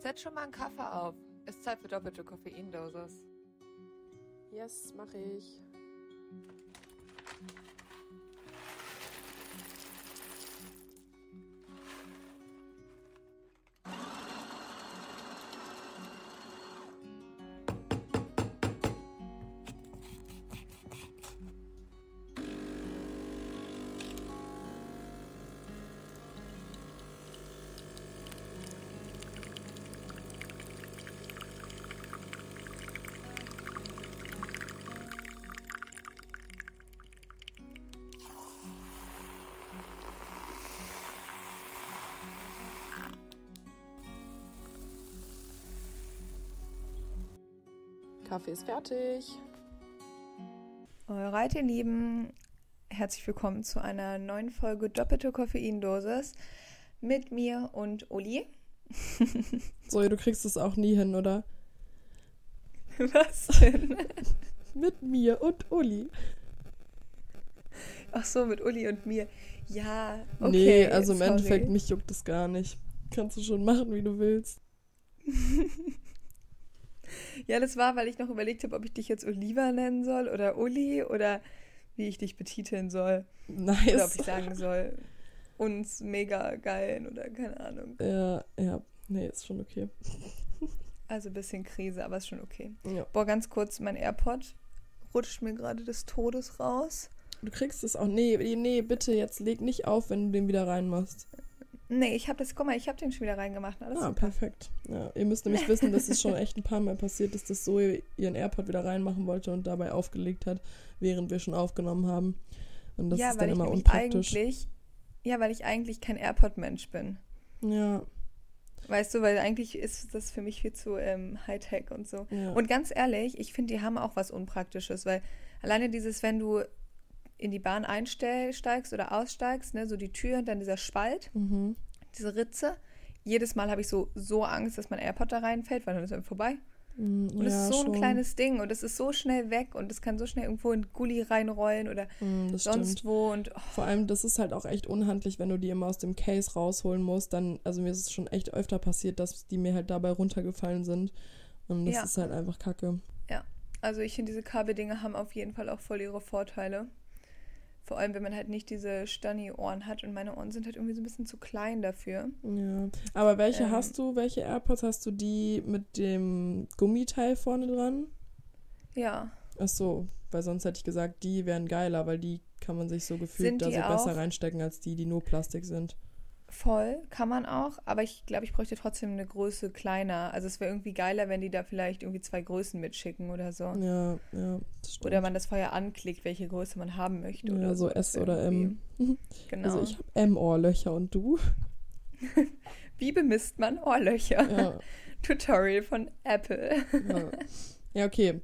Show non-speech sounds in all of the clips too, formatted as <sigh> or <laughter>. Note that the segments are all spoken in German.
Setz schon mal einen Kaffee auf. Ist Zeit für doppelte Koffeindosis. Yes, mache ich. Kaffee ist fertig. Alright, ihr Lieben. Herzlich willkommen zu einer neuen Folge Doppelte Koffeindosis mit mir und Uli. <laughs> Zoe, du kriegst es auch nie hin, oder? Was denn? <laughs> mit mir und Uli. Ach so, mit Uli und mir. Ja, okay. Nee, also im sorry. Endeffekt, mich juckt es gar nicht. Kannst du schon machen, wie du willst. <laughs> Ja, das war, weil ich noch überlegt habe, ob ich dich jetzt Oliver nennen soll oder Uli oder wie ich dich betiteln soll. Nice. Oder ob ich sagen soll, uns mega geilen oder keine Ahnung. Ja, ja. Nee, ist schon okay. <laughs> Also ein bisschen Krise, aber ist schon okay. Ja. Boah, ganz kurz, mein AirPod rutscht mir gerade des Todes raus. Du kriegst es auch. Nee, nee, bitte, jetzt leg nicht auf, wenn du den wieder reinmachst. Nee, ich habe das, guck mal, ich habe den schon wieder reingemacht. Alles ah, super. perfekt. Ja, ihr müsst nämlich wissen, dass es schon echt ein paar Mal passiert ist, dass Zoe ihren AirPod wieder reinmachen wollte und dabei aufgelegt hat, während wir schon aufgenommen haben. Und das ja, ist dann immer unpraktisch. Eigentlich, ja, weil ich eigentlich kein AirPod-Mensch bin. Ja. Weißt du, weil eigentlich ist das für mich viel zu ähm, Hightech und so. Ja. Und ganz ehrlich, ich finde, die haben auch was Unpraktisches, weil alleine dieses, wenn du in die Bahn einsteigst oder aussteigst, ne, so die Tür und dann dieser Spalt, mhm. diese Ritze. Jedes Mal habe ich so, so Angst, dass mein AirPod da reinfällt, weil dann ist er vorbei. Mhm, und es ja, ist so schon. ein kleines Ding und es ist so schnell weg und es kann so schnell irgendwo in Gully reinrollen oder mm, sonst stimmt. wo. Und, oh. Vor allem, das ist halt auch echt unhandlich, wenn du die immer aus dem Case rausholen musst. Dann, also mir ist es schon echt öfter passiert, dass die mir halt dabei runtergefallen sind. Und das Ja. ist halt einfach kacke. Also ich finde, diese Kabeldinger haben auf jeden Fall auch voll ihre Vorteile. Vor allem, wenn man halt nicht diese Stani-Ohren hat und meine Ohren sind halt irgendwie so ein bisschen zu klein dafür. Ja. Aber welche Ähm. hast du? Welche AirPods hast du? Die mit dem Gummiteil vorne dran? Ja. Ach so, weil sonst hätte ich gesagt, die wären geiler, weil die kann man sich so gefühlt da so besser reinstecken als die, die nur Plastik sind. Voll, kann man auch, aber ich glaube, ich bräuchte trotzdem eine Größe kleiner. Also es wäre irgendwie geiler, wenn die da vielleicht irgendwie zwei Größen mitschicken oder so. Ja, ja. Oder man das vorher anklickt, welche Größe man haben möchte. ja, oder so. S oder M. irgendwie- <laughs> Genau. Also ich habe M-Ohrlöcher und du? <laughs> Wie bemisst man Ohrlöcher? Ja. <laughs> Tutorial von Apple. Ja, ja okay.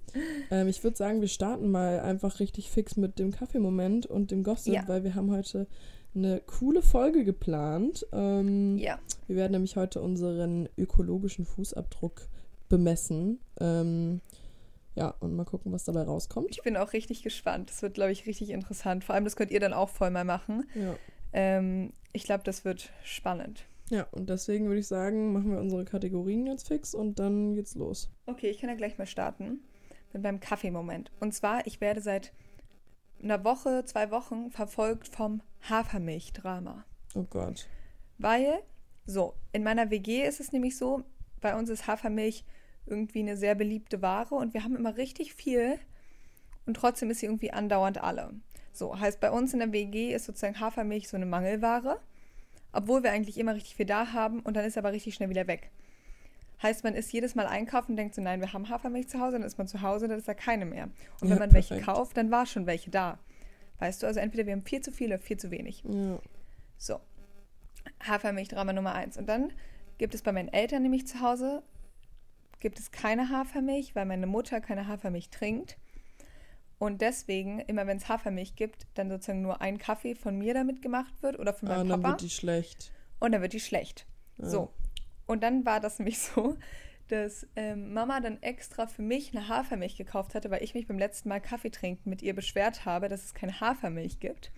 Ähm, ich würde sagen, wir starten mal einfach richtig fix mit dem Kaffeemoment und dem Gossip, Ja. weil wir haben heute eine coole Folge geplant. Ähm, Ja. Wir werden nämlich heute unseren ökologischen Fußabdruck bemessen. Ähm, ja, und mal gucken, was dabei rauskommt. Ich bin auch richtig gespannt. Das wird, glaube ich, richtig interessant. Vor allem, das könnt ihr dann auch voll mal machen. Ja. Ähm, ich glaube, das wird spannend. ja, und deswegen würde ich sagen, machen wir unsere Kategorien jetzt fix und dann geht's los. Okay, ich kann ja gleich mal starten mit meinem Kaffeemoment. Und zwar, ich werde seit einer Woche, zwei Wochen verfolgt vom Hafermilchdrama. Oh Gott. Weil, so, in meiner WG ist es nämlich so, bei uns ist Hafermilch irgendwie eine sehr beliebte Ware und wir haben immer richtig viel und trotzdem ist sie irgendwie andauernd alle. So, heißt bei uns in der WG ist sozusagen Hafermilch so eine Mangelware, obwohl wir eigentlich immer richtig viel da haben und dann ist sie aber richtig schnell wieder weg. Heißt, man ist jedes Mal einkaufen und denkt so, nein, wir haben Hafermilch zu Hause, dann ist man zu Hause, dann ist da keine mehr. Und Ja, wenn man welche perfekt. kauft, dann war schon welche da. Weißt du, also entweder wir haben viel zu viel oder viel zu wenig. Ja. So. Hafermilchdrama Nummer eins. Und dann gibt es bei meinen Eltern nämlich zu Hause, gibt es keine Hafermilch, weil meine Mutter keine Hafermilch trinkt. Und deswegen, immer wenn es Hafermilch gibt, dann sozusagen nur ein Kaffee von mir damit gemacht wird oder von Ah, meinem dann Papa. wird die schlecht. und dann wird die schlecht. Ja. So. Und dann war das nämlich <laughs> so, dass ähm, Mama dann extra für mich eine Hafermilch gekauft hatte, weil ich mich beim letzten Mal Kaffee trinken mit ihr beschwert habe, dass es keine Hafermilch gibt.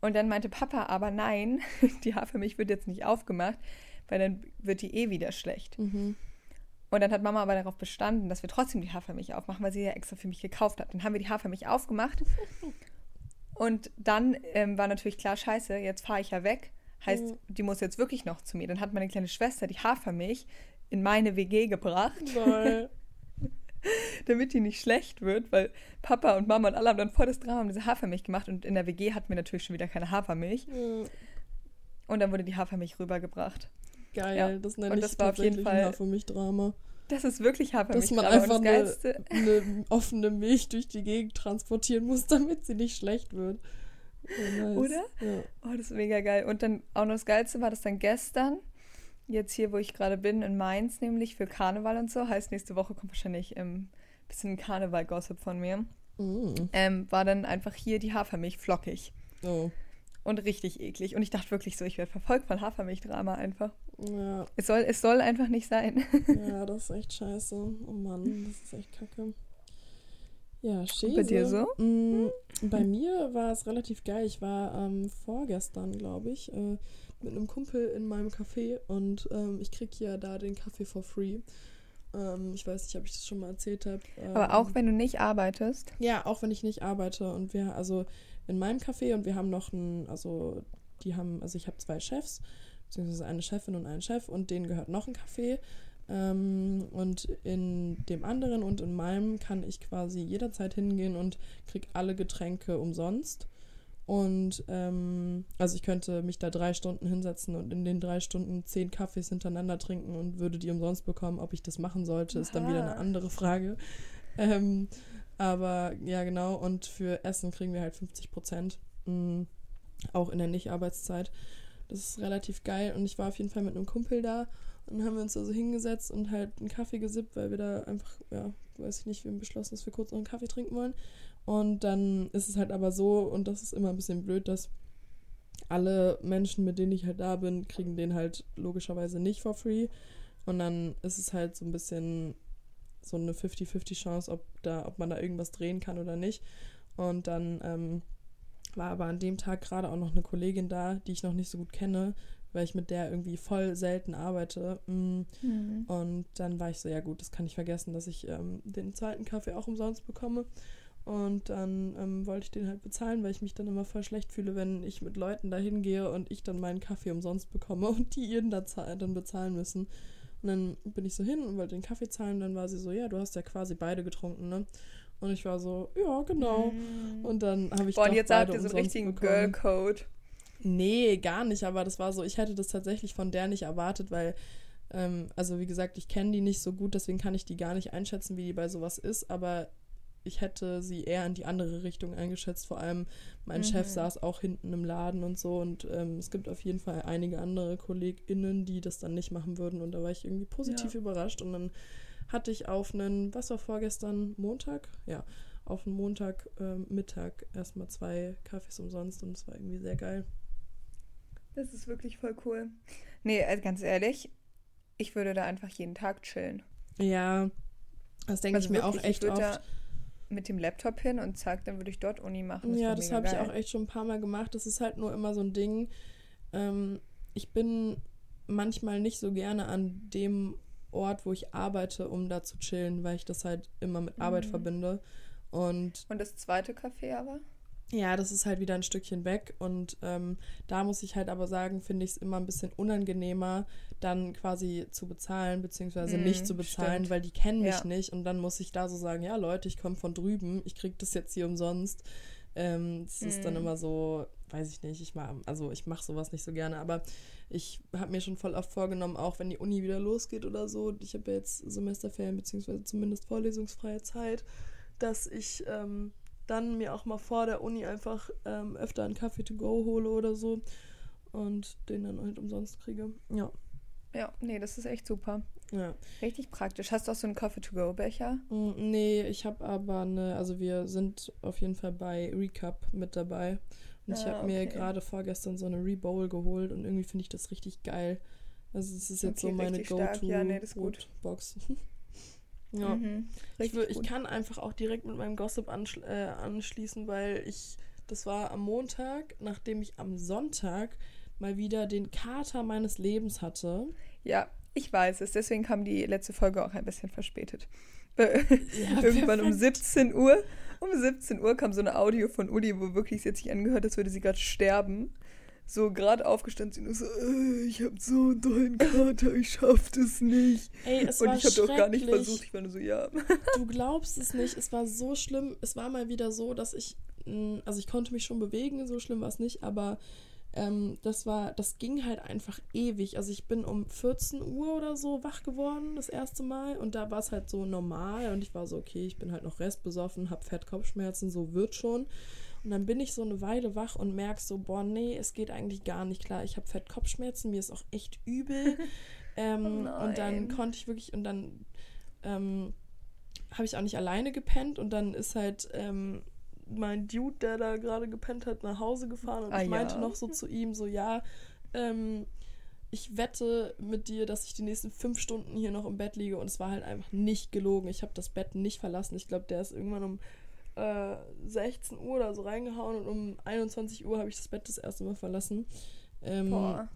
Und dann meinte Papa aber nein, <laughs> die Hafermilch wird jetzt nicht aufgemacht, weil dann wird die eh wieder schlecht. Mhm. Und dann hat Mama aber darauf bestanden, dass wir trotzdem die Hafermilch aufmachen, weil sie ja extra für mich gekauft hat. Dann haben wir die Hafermilch aufgemacht. <laughs> Und dann ähm, war natürlich klar, scheiße, jetzt fahre ich ja weg. Heißt, Mhm. die muss jetzt wirklich noch zu mir. Dann hat meine kleine Schwester die Hafermilch in meine WG gebracht, <laughs> damit die nicht schlecht wird, weil Papa und Mama und alle haben dann voll das Drama um diese Hafermilch gemacht. Und in der WG hatten wir natürlich schon wieder keine Hafermilch. Ja, Und dann wurde die Hafermilch rübergebracht. Geil, Ja. das nenne Und ich das war auf jeden Fall- Hafermilch-Drama. Das ist wirklich Hafermilch. Dass man einfach eine, eine offene Milch durch die Gegend transportieren muss, <laughs> damit sie nicht schlecht wird. Ja, nice. Oder? Ja. Oh, das ist mega geil. Und dann auch noch das Geilste war das dann gestern, jetzt hier, wo ich gerade bin, in Mainz, nämlich für Karneval und so. Heißt, nächste Woche kommt wahrscheinlich ein ähm, bisschen Karneval-Gossip von mir. Mm. Ähm, war dann einfach hier die Hafermilch flockig Oh. und richtig eklig. Und ich dachte wirklich so, ich werde verfolgt von Hafermilchdrama einfach. Ja, Es soll, es soll einfach nicht sein. ja, <laughs> das ist echt scheiße. Oh Mann, das ist echt kacke. Ja, Schäse. bei dir so? Mm, bei mir war es relativ geil. Ich war ähm, vorgestern, glaube ich, äh, mit einem Kumpel in meinem Café und ähm, ich krieg hier da den Kaffee for free. Ähm, ich weiß nicht, ob ich das schon mal erzählt habe. Aber auch wenn du nicht arbeitest. Ja, auch wenn ich nicht arbeite und wir, also in meinem Café und wir haben noch einen, also die haben, also ich habe zwei Chefs, beziehungsweise eine Chefin und einen Chef und denen gehört noch ein Café. Ähm, und in dem anderen und in meinem kann ich quasi jederzeit hingehen und krieg alle Getränke umsonst. Und ähm, also ich könnte mich da drei Stunden hinsetzen und in den drei Stunden zehn Kaffees hintereinander trinken und würde die umsonst bekommen. Ob ich das machen sollte, ist dann wieder eine andere Frage. Ähm, aber ja, genau. Und für Essen kriegen wir halt 50 Prozent. Mm, auch in der Nicht-Arbeitszeit. Das ist relativ geil. Und ich war auf jeden Fall mit einem Kumpel da. Dann haben wir uns da so hingesetzt und halt einen Kaffee gesippt, weil wir da einfach, ja, weiß ich nicht, wir haben beschlossen, dass wir kurz noch einen Kaffee trinken wollen. Und dann ist es halt aber so, und das ist immer ein bisschen blöd, dass alle Menschen, mit denen ich halt da bin, kriegen den halt logischerweise nicht for free. Und dann ist es halt so ein bisschen so eine 50-50 Chance, ob, ob man da irgendwas drehen kann oder nicht. Und dann ähm, war aber an dem Tag gerade auch noch eine Kollegin da, die ich noch nicht so gut kenne, weil ich mit der irgendwie voll selten arbeite. Mm. Und dann war ich so, ja gut, das kann ich vergessen, dass ich ähm, den zweiten Kaffee auch umsonst bekomme. Und dann ähm, wollte ich den halt bezahlen, weil ich mich dann immer voll schlecht fühle, wenn ich mit Leuten da hingehe und ich dann meinen Kaffee umsonst bekomme <laughs> und die ihren da dann bezahlen müssen. Und dann bin ich so hin und wollte den Kaffee zahlen. Und dann war sie so, ja, du hast ja quasi beide getrunken, ne? Und ich war so, ja, genau. Mhm. Und dann habe ich Boah, und jetzt beide habt ihr so einen richtigen. Girl-Code. Nee, gar nicht, aber das war so, ich hätte das tatsächlich von der nicht erwartet, weil, ähm, also wie gesagt, ich kenne die nicht so gut, deswegen kann ich die gar nicht einschätzen, wie die bei sowas ist, aber ich hätte sie eher in die andere Richtung eingeschätzt. Vor allem mein Mhm. Chef saß auch hinten im Laden und so und ähm, es gibt auf jeden Fall einige andere KollegInnen, die das dann nicht machen würden und da war ich irgendwie positiv Ja. überrascht und dann hatte ich auf einen, was war vorgestern, Montag? Ja, auf einen Montag ähm, Mittag erstmal zwei Kaffees umsonst und es war irgendwie sehr geil. Das ist wirklich voll cool. Nee, also ganz ehrlich, ich würde da einfach jeden Tag chillen. Ja, das denke Also ich mir auch wirklich, ich echt würd oft. da mit dem Laptop hin und zack, dann würde ich dort Uni machen. Ja, wär das habe ich auch echt schon ein paar Mal gemacht. Das ist halt nur immer so ein Ding. Ähm, ich bin manchmal nicht so gerne an dem Ort, wo ich arbeite, um da zu chillen, weil ich das halt immer mit Arbeit Mhm. verbinde. Und Und das zweite Café aber? Ja, das ist halt wieder ein Stückchen weg. Und ähm, da muss ich halt aber sagen, finde ich es immer ein bisschen unangenehmer, dann quasi zu bezahlen, beziehungsweise Mhm, nicht zu bezahlen, stimmt. weil die kennen mich Ja. nicht. Und dann muss ich da so sagen, ja Leute, ich komme von drüben, ich krieg das jetzt hier umsonst. Ähm, das ist dann Mhm. immer so, weiß ich nicht, ich mach, also ich mache sowas nicht so gerne, aber ich habe mir schon voll oft vorgenommen, auch wenn die Uni wieder losgeht oder so, ich habe ja jetzt Semesterferien beziehungsweise zumindest vorlesungsfreie Zeit, dass ich ähm, dann mir auch mal vor der Uni einfach ähm, öfter einen Kaffee to go hole oder so und den dann halt umsonst kriege. Ja, Ja, nee, das ist echt super. ja. Richtig praktisch. Hast du auch so einen Coffee-to-go-Becher? Mm, Nee, ich habe aber eine, also wir sind auf jeden Fall bei Recap mit dabei. Und ich Ah, habe mir okay. gerade vorgestern so eine Rebowl geholt und irgendwie finde ich das richtig geil. Also es ist jetzt Okay, so meine. Go-To Ja, nee, <laughs> das ist gut. Box. Ja. Mhm. Ich, ich kann einfach auch direkt mit meinem Gossip anschl äh, anschließen, weil ich, das war am Montag, nachdem ich am Sonntag mal wieder den Kater meines Lebens hatte. Ja, ich weiß es. Deswegen kam die letzte Folge auch ein bisschen verspätet. <laughs> Ja, Irgendwann um 17 Uhr. Um 17 Uhr kam so eine Audio von Uli, wo wirklich sie sich angehört, als würde sie gerade sterben. So gerade aufgestanden sind und so, äh, ich habe so einen tollen Kater, ich schaff das nicht. Ey, es und war ich habe doch gar nicht versucht, ich war nur so, ja. <laughs> Du glaubst es nicht, es war so schlimm. Es war mal wieder so, dass ich, mm, also ich konnte mich schon bewegen, so schlimm war es nicht, aber ähm, das war, das ging halt einfach ewig. Also ich bin um 14 Uhr oder so wach geworden, das erste Mal. Und da war es halt so normal. Und ich war so, okay, ich bin halt noch restbesoffen, hab Fettkopfschmerzen, so wird schon. Und dann bin ich so eine Weile wach und merke so, boah, nee, es geht eigentlich gar nicht klar. Ich habe Fettkopfschmerzen, mir ist auch echt übel. <laughs> ähm, oh und dann konnte ich wirklich, und dann ähm, habe ich auch nicht alleine gepennt. Und dann ist halt ähm, mein Dude, der da gerade gepennt hat, nach Hause gefahren und ah, ich meinte ja. noch so zu ihm, so ja, ähm, ich wette mit dir, dass ich die nächsten fünf Stunden hier noch im Bett liege und es war halt einfach nicht gelogen. Ich habe das Bett nicht verlassen. Ich glaube, der ist irgendwann um äh, 16 Uhr oder so reingehauen und um 21 Uhr habe ich das Bett das erste Mal verlassen. Ähm, Boah.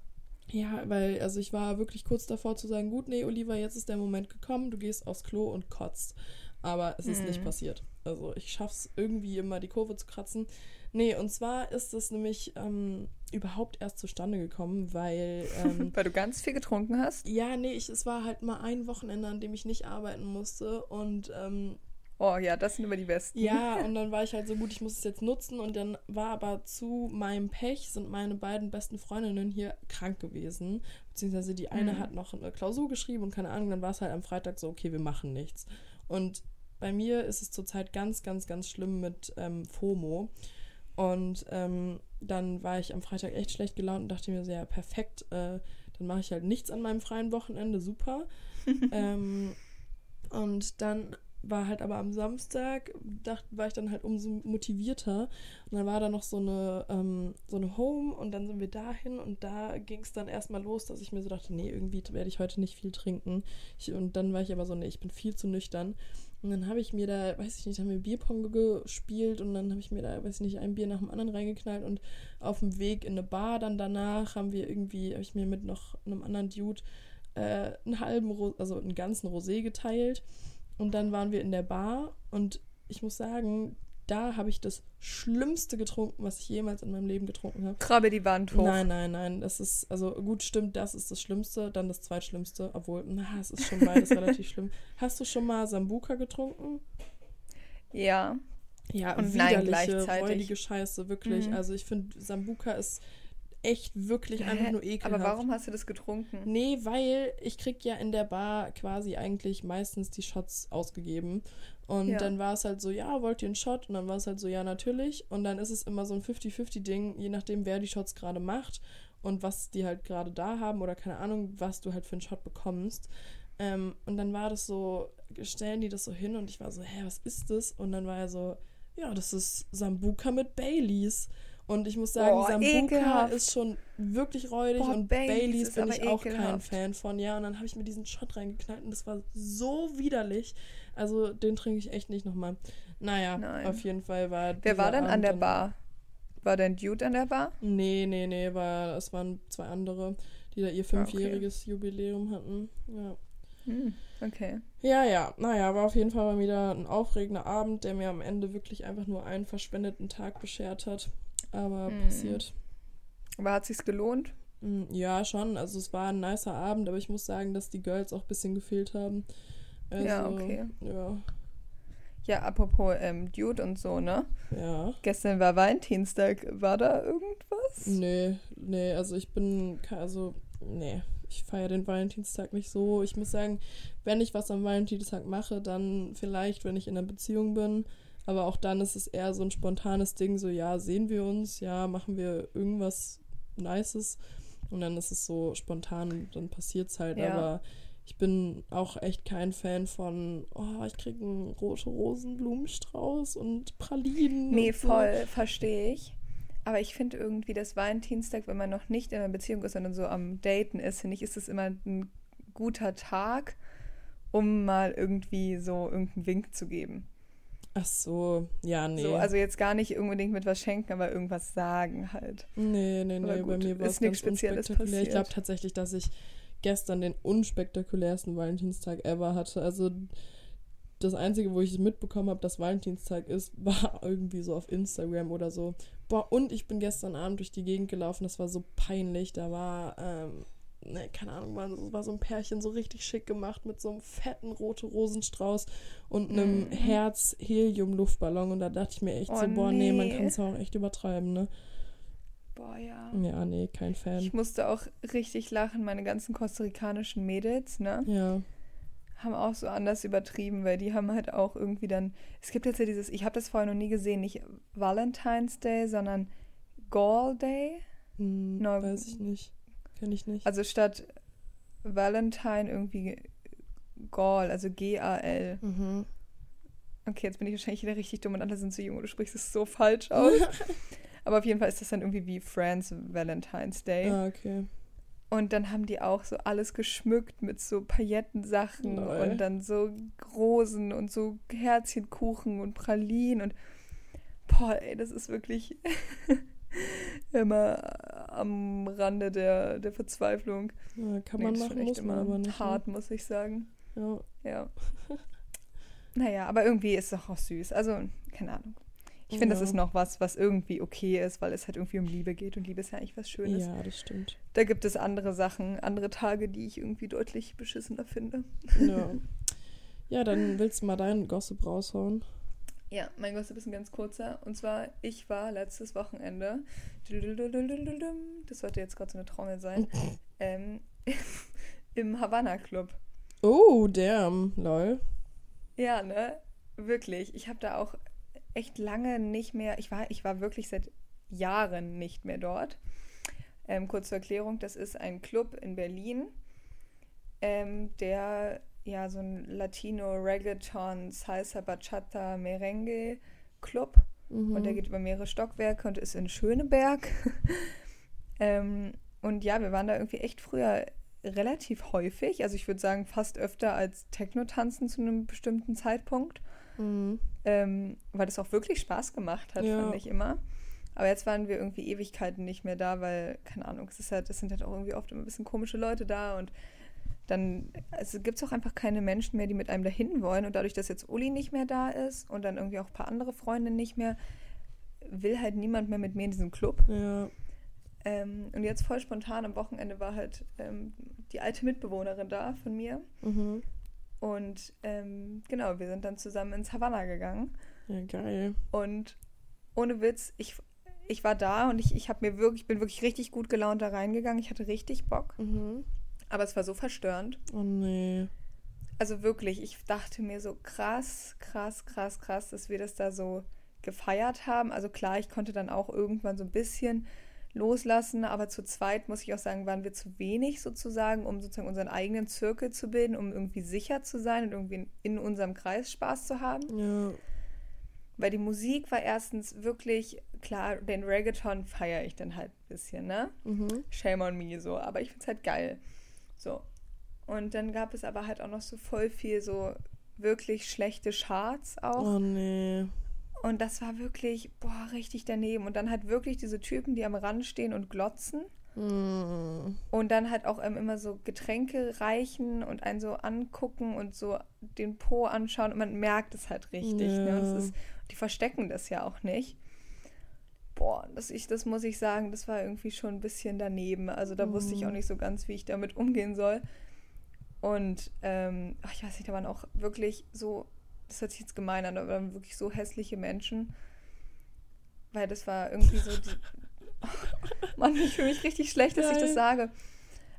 Ja, weil, also ich war wirklich kurz davor zu sagen, gut, nee, Oliver, jetzt ist der Moment gekommen, du gehst aufs Klo und kotzt. Aber es ist mhm. nicht passiert. Also ich schaff's irgendwie immer die Kurve zu kratzen. Nee, und zwar ist es nämlich ähm, überhaupt erst zustande gekommen, weil. Ähm, <laughs> weil du ganz viel getrunken hast? Ja, nee, ich, es war halt mal ein Wochenende, an dem ich nicht arbeiten musste. Und. Ähm, oh ja, das sind immer die besten. Ja, <laughs> und dann war ich halt so gut, ich muss es jetzt nutzen. Und dann war aber zu meinem Pech, sind meine beiden besten Freundinnen hier krank gewesen. Beziehungsweise die eine mhm. hat noch eine Klausur geschrieben und keine Ahnung, dann war es halt am Freitag so, okay, wir machen nichts. Und bei mir ist es zurzeit ganz, ganz, ganz schlimm mit ähm, FOMO. Und ähm, dann war ich am Freitag echt schlecht gelaunt und dachte mir so, ja, perfekt, äh, dann mache ich halt nichts an meinem freien Wochenende, super. <laughs> ähm, und dann war halt aber am Samstag, dacht, war ich dann halt umso motivierter. Und dann war da noch so eine, ähm, so eine Home und dann sind wir dahin und da ging es dann erstmal los, dass ich mir so dachte, nee, irgendwie werde ich heute nicht viel trinken. Ich, und dann war ich aber so, nee, ich bin viel zu nüchtern. Und dann habe ich mir da, weiß ich nicht, haben wir Bierpong gespielt und dann habe ich mir da, weiß ich nicht, ein Bier nach dem anderen reingeknallt und auf dem Weg in eine Bar dann danach haben wir irgendwie, habe ich mir mit noch einem anderen Dude äh, einen halben, Ro also einen ganzen Rosé geteilt. Und dann waren wir in der Bar und ich muss sagen, da habe ich das Schlimmste getrunken, was ich jemals in meinem Leben getrunken habe. Krabbe die Wand hoch. Nein, nein, nein. Das ist, also gut, stimmt, das ist das Schlimmste, dann das Zweitschlimmste, obwohl, na, es ist schon beides <laughs> relativ schlimm. Hast du schon mal Sambuka getrunken? Ja. Ja, und widerliche, nein, räudige Scheiße, wirklich. Mhm. Also ich finde, Sambuka ist echt wirklich einfach nur ekelhaft. Aber warum hast du das getrunken? Nee, weil ich krieg ja in der Bar quasi eigentlich meistens die Shots ausgegeben. Und ja. dann war es halt so, ja, wollt ihr einen Shot? Und dann war es halt so, ja, natürlich. Und dann ist es immer so ein 50-50-Ding, je nachdem, wer die Shots gerade macht und was die halt gerade da haben oder keine Ahnung, was du halt für einen Shot bekommst. Ähm, und dann war das so, stellen die das so hin und ich war so, hä, was ist das? Und dann war er so, ja, das ist Sambuka mit Baileys. Und ich muss sagen, Boah, Sambuka ekelhaft. ist schon wirklich räudig Boah, und Baileys, bin ich auch ekelhaft. kein Fan von. Ja, und dann habe ich mir diesen Shot reingeknallt und das war so widerlich. Also den trinke ich echt nicht nochmal. Naja, Nein. auf jeden Fall war. Wer war denn Abend an der Bar? War denn Dude an der Bar? Nee, nee, nee, war, es waren zwei andere, die da ihr fünfjähriges okay. Jubiläum hatten. Ja. Hm, okay. Ja, ja, naja, war auf jeden Fall mal wieder ein aufregender Abend, der mir am Ende wirklich einfach nur einen verschwendeten Tag beschert hat. Aber hm. passiert. Aber hat sich's gelohnt? Hm, ja, schon. Also es war ein nicer Abend, aber ich muss sagen, dass die Girls auch ein bisschen gefehlt haben. Also, ja, okay. Ja. Ja, apropos ähm, Dude und so, ne? Ja. Gestern war Valentinstag. War da irgendwas? Nee, nee, also ich bin, also, nee, ich feiere den Valentinstag nicht so. Ich muss sagen, wenn ich was am Valentinstag mache, dann vielleicht, wenn ich in einer Beziehung bin. Aber auch dann ist es eher so ein spontanes Ding, so, ja, sehen wir uns, ja, machen wir irgendwas Nices. Und dann ist es so spontan, dann passiert es halt. Ja. Aber ich bin auch echt kein Fan von, oh, ich kriege einen rote Rosenblumenstrauß und Pralinen. Nee, und so. voll, verstehe ich. Aber ich finde irgendwie, das Valentinstag, wenn man noch nicht in einer Beziehung ist, sondern so am Daten ist, finde ich, ist es immer ein guter Tag, um mal irgendwie so irgendeinen Wink zu geben. Ach so, ja, nee. So, also jetzt gar nicht unbedingt mit was schenken, aber irgendwas sagen halt. Nee, nee, nee, bei mir war es nichts Spezielles passiert. Ich glaube tatsächlich, dass ich gestern den unspektakulärsten Valentinstag ever hatte. Also das Einzige, wo ich mitbekommen habe, dass Valentinstag ist, <laughs> war irgendwie so auf Instagram oder so. Boah, und ich bin gestern Abend durch die Gegend gelaufen, das war so peinlich. Da war, ähm, ne, keine Ahnung, war, war so ein Pärchen so richtig schick gemacht mit so einem fetten roten Rosenstrauß und einem mhm. Herz-Helium-Luftballon. Und da dachte ich mir echt oh, so, boah, nee, nee man kann es auch echt übertreiben, ne? Boah, ja. Ja, nee, kein Fan. Ich musste auch richtig lachen, meine ganzen kostarikanischen Mädels, ne? Ja haben auch so anders übertrieben, weil die haben halt auch irgendwie dann. Es gibt jetzt ja dieses, ich habe das vorher noch nie gesehen, nicht Valentine's Day, sondern Gall Day. Hm, no, weiß ich nicht. Kenne ich nicht. Also statt Valentine irgendwie Gall, also G-A-L. Mhm. Okay, jetzt bin ich wahrscheinlich wieder richtig dumm und alle sind zu jung und du sprichst es so falsch aus. <laughs> Aber auf jeden Fall ist das dann irgendwie wie Friends Valentine's Day. Ah, okay. Und dann haben die auch so alles geschmückt mit so Paillettensachen Lol. und dann so Rosen und so Herzchenkuchen und Pralinen und boah, ey, das ist wirklich <laughs> <laughs> immer am Rande der, der Verzweiflung. Ja, kann man nee, machen, muss man aber nicht. Ne? Hart, muss ich sagen. Ja. Ja. <laughs> naja, aber irgendwie ist es auch süß. Also, keine Ahnung. Ich finde, ja. das ist noch was, was irgendwie okay ist, weil es halt irgendwie um Liebe geht und Liebe ist ja eigentlich was Schönes. Ja, das stimmt. Da gibt es andere Sachen, andere Tage, die ich irgendwie deutlich beschissener finde. Ja. <laughs> Ja, dann willst du mal deinen Gossip raushauen. Ja, mein Gossip ist ein ganz kurzer. Und zwar, ich war letztes Wochenende, das sollte jetzt gerade so eine Trommel sein, <laughs> ähm, <laughs> im Havana Club. Oh, damn, lol. Ja, ne? Wirklich. Ich habe da auch echt lange nicht mehr, ich war, ich war wirklich seit Jahren nicht mehr dort. Ähm, kurz zur Erklärung, das ist ein Club in Berlin, ähm, der ja so ein Latino Reggaeton, Salsa, Bachata, Merengue Club mhm. und der geht über mehrere Stockwerke und ist in Schöneberg. <laughs> ähm, und ja, wir waren da irgendwie echt früher relativ häufig, also ich würde sagen fast öfter als Techno-Tanzen zu einem bestimmten Zeitpunkt. Mhm. Ähm, weil das auch wirklich Spaß gemacht hat, ja. fand ich immer. Aber jetzt waren wir irgendwie Ewigkeiten nicht mehr da, weil, keine Ahnung, es ist halt, es sind halt auch irgendwie oft immer ein bisschen komische Leute da und dann also gibt es auch einfach keine Menschen mehr, die mit einem dahin wollen. Und dadurch, dass jetzt Uli nicht mehr da ist und dann irgendwie auch ein paar andere Freunde nicht mehr, will halt niemand mehr mit mir in diesem Club. Ja. Ähm, und jetzt voll spontan am Wochenende war halt ähm, die alte Mitbewohnerin da von mir. Mhm. Und ähm, genau, wir sind dann zusammen ins Havanna gegangen. Ja, geil. Und ohne Witz, ich, ich war da und ich, ich mir wirklich, bin wirklich richtig gut gelaunt da reingegangen. Ich hatte richtig Bock. Mhm. Aber es war so verstörend. Oh nee. Also wirklich, ich dachte mir so krass, krass, krass, krass, dass wir das da so gefeiert haben. Also klar, ich konnte dann auch irgendwann so ein bisschen loslassen. Aber zu zweit, muss ich auch sagen, waren wir zu wenig sozusagen, um sozusagen unseren eigenen Zirkel zu bilden, um irgendwie sicher zu sein und irgendwie in unserem Kreis Spaß zu haben. Ja. Weil die Musik war erstens wirklich, klar, den Reggaeton feiere ich dann halt ein bisschen, ne? Mhm. Shame on me so, aber ich finde es halt geil. So. Und dann gab es aber halt auch noch so voll viel so wirklich schlechte Charts auch. Oh nee. Und das war wirklich, boah, richtig daneben. Und dann halt wirklich diese Typen, die am Rand stehen und glotzen. Mm. Und dann halt auch immer so Getränke reichen und einen so angucken und so den Po anschauen. Und man merkt es halt richtig. Ja. Ne? Und ist, die verstecken das ja auch nicht. Boah, das, ich, das muss ich sagen, das war irgendwie schon ein bisschen daneben. Also da mm. wusste ich auch mm. nicht so ganz, wie ich damit umgehen soll. Und ähm, ach, ich weiß nicht, da waren auch wirklich so das hört sich jetzt gemein an, aber waren wirklich so hässliche Menschen. Weil das war irgendwie so die. Oh, <laughs> Mann, ich fühle mich richtig schlecht, dass Geil. ich das sage.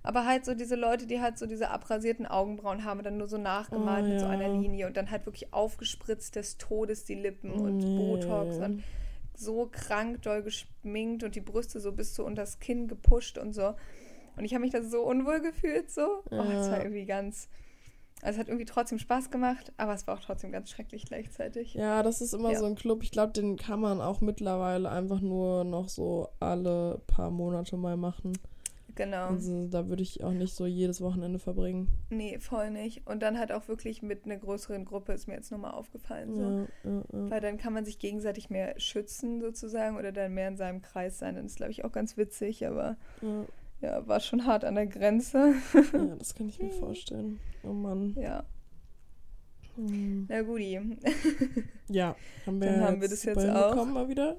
Aber halt so diese Leute, die halt so diese abrasierten Augenbrauen haben und dann nur so nachgemalt oh, mit ja. so einer Linie und dann halt wirklich aufgespritzt des Todes die Lippen und nee. Botox und so krank doll geschminkt und die Brüste so bis so unter das Kinn gepusht und so. Und ich habe mich da so unwohl gefühlt, so. Ja. Oh, das war irgendwie ganz. Also es hat irgendwie trotzdem Spaß gemacht, aber es war auch trotzdem ganz schrecklich gleichzeitig. Ja, das ist immer ja. so ein Club. Ich glaube, den kann man auch mittlerweile einfach nur noch so alle paar Monate mal machen. Genau. Also da würde ich auch nicht so jedes Wochenende verbringen. Nee, voll nicht. Und dann halt auch wirklich mit einer größeren Gruppe ist mir jetzt nochmal aufgefallen. So. Ja, ja, ja. Weil dann kann man sich gegenseitig mehr schützen sozusagen oder dann mehr in seinem Kreis sein. Dann ist, glaube ich, auch ganz witzig, aber ja. war schon hart an der Grenze. Ja, <laughs> das kann ich mir vorstellen. Oh Mann. ja, Hm. na guti. <laughs> Ja, haben wir, Dann haben wir das jetzt auch. hinbekommen mal wieder.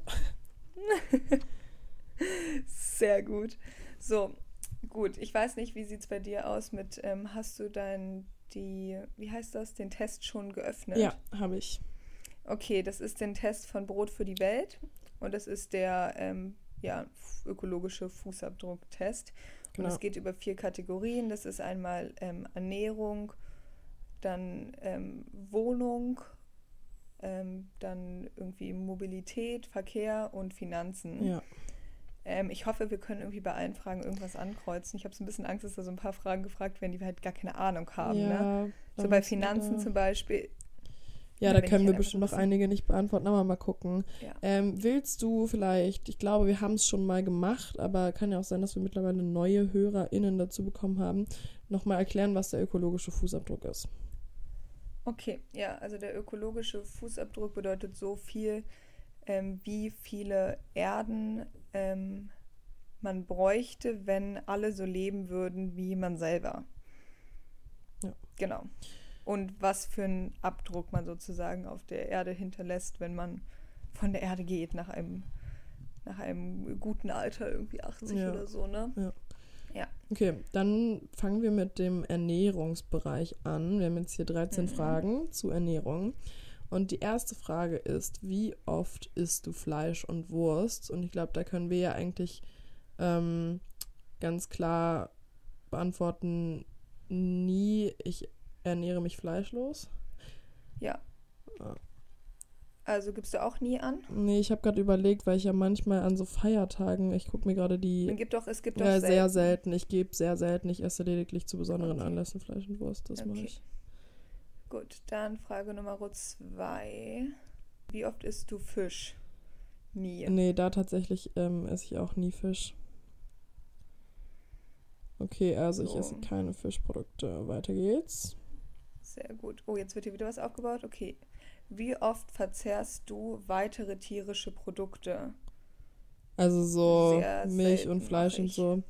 <laughs> Sehr gut. So, gut. Ich weiß nicht, wie sieht es bei dir aus mit, ähm, hast du dein, die, wie heißt das, den Test schon geöffnet? Ja, habe ich. Okay, das ist den Test von Brot für die Welt und das ist der ähm, ja, ökologische Fußabdrucktest. Und Genau. es geht über vier Kategorien. Das ist einmal ähm, Ernährung, dann ähm, Wohnung, ähm, dann irgendwie Mobilität, Verkehr und Finanzen. Ja. Ähm, ich hoffe, wir können irgendwie bei allen Fragen irgendwas ankreuzen. Ich habe so ein bisschen Angst, dass da so ein paar Fragen gefragt werden, die wir halt gar keine Ahnung haben. Ne? ja, So dann bei Finanzen zum Beispiel. Ja, da können wir bestimmt noch einige nicht beantworten, aber mal gucken. Ja. Ähm, willst du vielleicht, ich glaube, wir haben es schon mal gemacht, aber kann ja auch sein, dass wir mittlerweile neue HörerInnen dazu bekommen haben, nochmal erklären, was der ökologische Fußabdruck ist. Okay, ja, also der ökologische Fußabdruck bedeutet so viel, ähm, wie viele Erden ähm, man bräuchte, wenn alle so leben würden wie man selber. Ja. Genau. Und was für einen Abdruck man sozusagen auf der Erde hinterlässt, wenn man von der Erde geht nach einem, nach einem guten Alter, irgendwie 80 Ja. oder so, ne? Ja. Ja. Okay, dann fangen wir mit dem Ernährungsbereich an. Wir haben jetzt hier 13 Mhm. Fragen zu Ernährung. Und die erste Frage ist, wie oft isst du Fleisch und Wurst? Und ich glaube, da können wir ja eigentlich ähm, ganz klar beantworten, nie, ich ernähre mich fleischlos. Ja. Ah. Also gibst du auch nie an? Nee, ich habe gerade überlegt, weil ich ja manchmal an so Feiertagen, ich gucke mir gerade die Es gibt doch, es gibt doch Ja, sehr selten. selten. Ich gebe sehr selten. Ich esse lediglich zu besonderen Okay. Anlässen Fleisch und Wurst. Das mache Okay. ich. Gut, dann Frage Nummer zwei. Wie oft isst du Fisch? Nie. Nee, da tatsächlich ähm, esse ich auch nie Fisch. Okay, also ich So. esse keine Fischprodukte. Weiter geht's. Sehr gut. Oh, jetzt wird hier wieder was aufgebaut. Okay. Wie oft verzehrst du weitere tierische Produkte? Also so Sehr Milch und Fleisch und ich. so.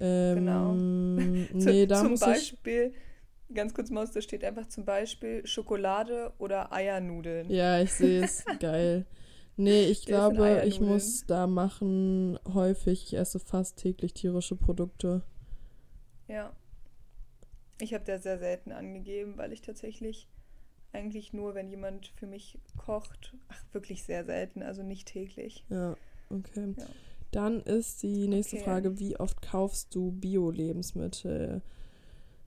Ähm, <laughs> Genau. Nee, da zum muss ich. Ganz kurz Maus, da steht einfach zum Beispiel Schokolade oder Eiernudeln. Ja, ich sehe es. <laughs> Geil. Nee, ich Der glaube, ich muss da machen häufig. Ich esse fast täglich tierische Produkte. Ja. Ich habe da sehr selten angegeben, weil ich tatsächlich eigentlich nur, wenn jemand für mich kocht, ach, wirklich sehr selten, also nicht täglich. Ja, okay. Ja. Dann ist die nächste Okay. Frage, wie oft kaufst du Bio-Lebensmittel?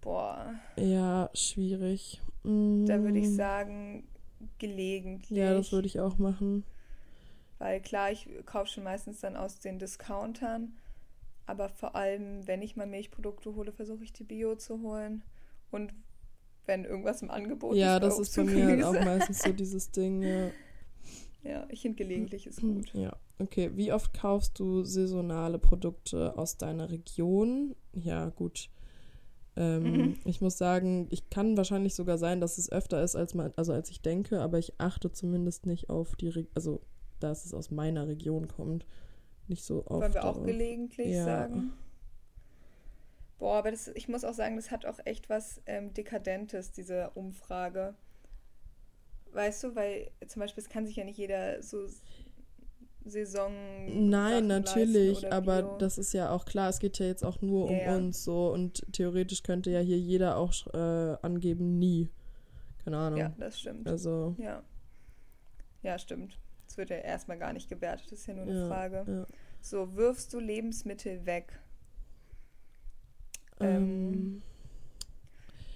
Boah, Ja, schwierig. da würde ich Mm, sagen, gelegentlich. Ja, das würde ich auch machen. Weil klar, ich kaufe schon meistens dann aus den Discountern, aber vor allem, wenn ich mal Milchprodukte hole, versuche ich die Bio zu holen. Und wenn irgendwas im Angebot ist. Ja, das ist bei mir halt auch meistens so dieses <laughs> Ding. Ja. Ja, ich finde gelegentlich ist gut. ja, okay. Wie oft kaufst du saisonale Produkte aus deiner Region? Ja, gut. Ähm, Mhm. Ich muss sagen, ich kann wahrscheinlich sogar sein, dass es öfter ist, als man, also als ich denke, aber ich achte zumindest nicht auf die, Re also dass es aus meiner Region kommt, nicht so oft. Wollen wir auch gelegentlich Ja. sagen? Boah, aber das, ich muss auch sagen, das hat auch echt was ähm, Dekadentes, diese Umfrage. Weißt du, weil zum Beispiel, es kann sich ja nicht jeder so Saison. Nein, Sachen natürlich, aber Bio. das ist ja auch klar, es geht ja jetzt auch nur um Ja, ja. uns so und theoretisch könnte ja hier jeder auch äh, angeben, nie. Keine Ahnung. Ja, das stimmt. Also, Ja. Ja, stimmt. Es wird ja erstmal gar nicht gewertet, das ist ja nur eine ja, Frage. ja. So, wirfst du Lebensmittel weg? Ähm, Ähm,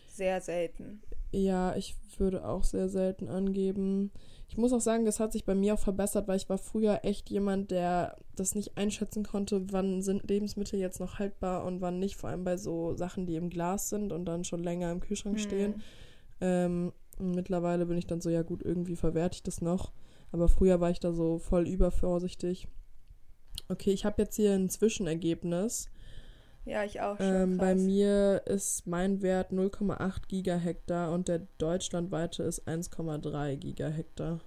Sehr selten. Ja, ich würde auch sehr selten angeben. Ich muss auch sagen, das hat sich bei mir auch verbessert, weil ich war früher echt jemand, der das nicht einschätzen konnte, wann sind Lebensmittel jetzt noch haltbar und wann nicht, vor allem bei so Sachen, die im Glas sind und dann schon länger im Kühlschrank stehen. Hm. Ähm, mittlerweile bin ich dann so, ja gut, irgendwie verwerte ich das noch. Aber früher war ich da so voll übervorsichtig. Okay, ich habe jetzt hier ein Zwischenergebnis. Ja, ich auch schon. Ähm, bei mir ist mein Wert 0,8 Gigahektar und der deutschlandweite ist 1,3 Gigahektar.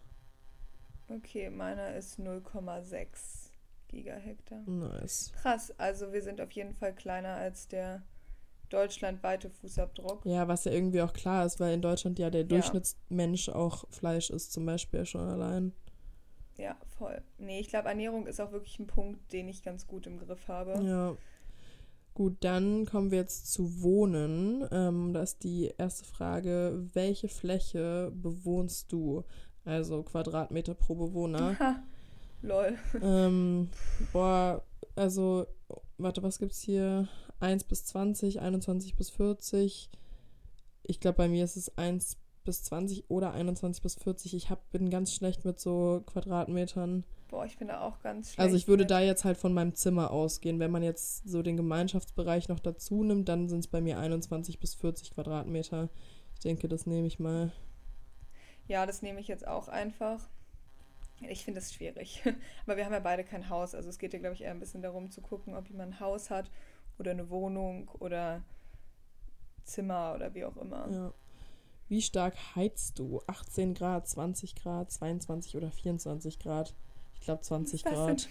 Okay, meiner ist 0,6 Gigahektar. Nice. Krass, also wir sind auf jeden Fall kleiner als der deutschlandweite Fußabdruck. Ja, was ja irgendwie auch klar ist, weil in Deutschland ja der Ja. Durchschnittsmensch auch Fleisch isst, zum Beispiel schon allein. Ja, voll. Nee, ich glaube, Ernährung ist auch wirklich ein Punkt, den ich ganz gut im Griff habe. Ja. Gut, dann kommen wir jetzt zu Wohnen. Ähm, da ist die erste Frage, welche Fläche bewohnst du? Also Quadratmeter pro Bewohner. Ha, lol. ähm, boah, also, warte, was gibt's hier? 1 bis 20, 21 bis 40. Ich glaube, bei mir ist es 1 bis 20 oder 21 bis 40. Ich hab, bin ganz schlecht mit so Quadratmetern. Boah, ich bin da auch ganz schlecht. Also ich würde da jetzt halt von meinem Zimmer ausgehen. Wenn man jetzt so den Gemeinschaftsbereich noch dazu nimmt, dann sind es bei mir 21 bis 40 Quadratmeter. Ich denke, das nehme ich mal. Ja, das nehme ich jetzt auch einfach. Ich finde es schwierig. <laughs> Aber wir haben ja beide kein Haus. Also es geht ja, glaube ich, eher ein bisschen darum zu gucken, ob jemand ein Haus hat oder eine Wohnung oder Zimmer oder wie auch immer. Ja. Wie stark heizt du? 18 Grad, 20 Grad, 22 oder 24 Grad? Ich glaube 20 Was Grad. sind-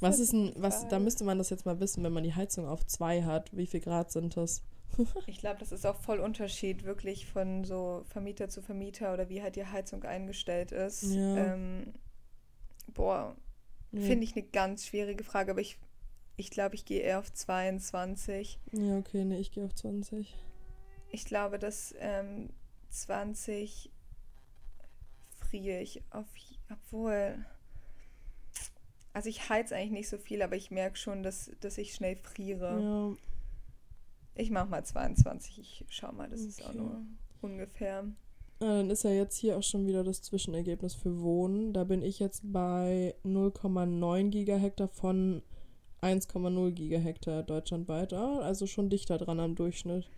Was ist ein, was, da müsste man das jetzt mal wissen, wenn man die Heizung auf 2 hat. Wie viel Grad sind das? <laughs> Ich glaube, das ist auch voll Unterschied, wirklich von so Vermieter zu Vermieter oder wie halt die Heizung eingestellt ist. Ja. Ähm, boah, finde ich eine ganz schwierige Frage, aber ich, ich glaube, ich gehe eher auf 22. Ja, okay, nee, ich gehe auf 20. Ich glaube, dass ähm, 20 friere ich auf, obwohl. Also ich heiz eigentlich nicht so viel, aber ich merke schon, dass, dass ich schnell friere. Ja, Ich mache mal 22. Ich schau mal, das ist auch Okay. nur ungefähr. Ah, dann ist ja jetzt hier auch schon wieder das Zwischenergebnis für Wohnen. Da bin ich jetzt bei 0,9 Gigahektar von 1,0 Gigahektar deutschlandweit. Ah, also schon dichter dran am Durchschnitt.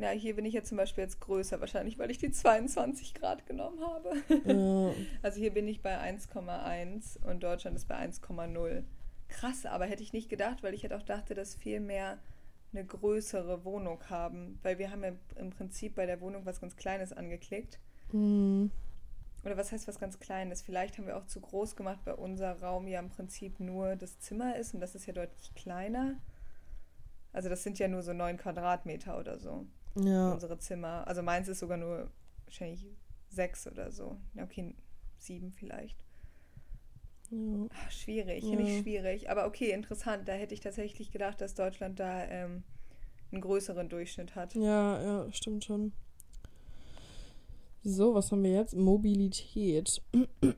Ja, hier bin ich jetzt zum Beispiel jetzt größer, wahrscheinlich, weil ich die 22 Grad genommen habe. Ja, <laughs> Also hier bin ich bei 1,1 und Deutschland ist bei 1,0. Krass, aber hätte ich nicht gedacht, weil ich hätte auch dachte, dass viel mehr eine größere Wohnung haben. Weil wir haben ja im Prinzip bei der Wohnung was ganz Kleines angeklickt. hm, Oder was heißt was ganz Kleines? Vielleicht haben wir auch zu groß gemacht, weil unser Raum ja im Prinzip nur das Zimmer ist und das ist ja deutlich kleiner. Also das sind ja nur so 9 Quadratmeter oder so ja. unsere Zimmer. Also meins ist sogar nur wahrscheinlich sechs oder so. Ja, okay, sieben vielleicht. ja. Ah, schwierig, finde Ja. ich schwierig. Aber okay, interessant. Da hätte ich tatsächlich gedacht, dass Deutschland da ähm, einen größeren Durchschnitt hat. Ja, ja, stimmt schon. So, was haben wir jetzt? Mobilität.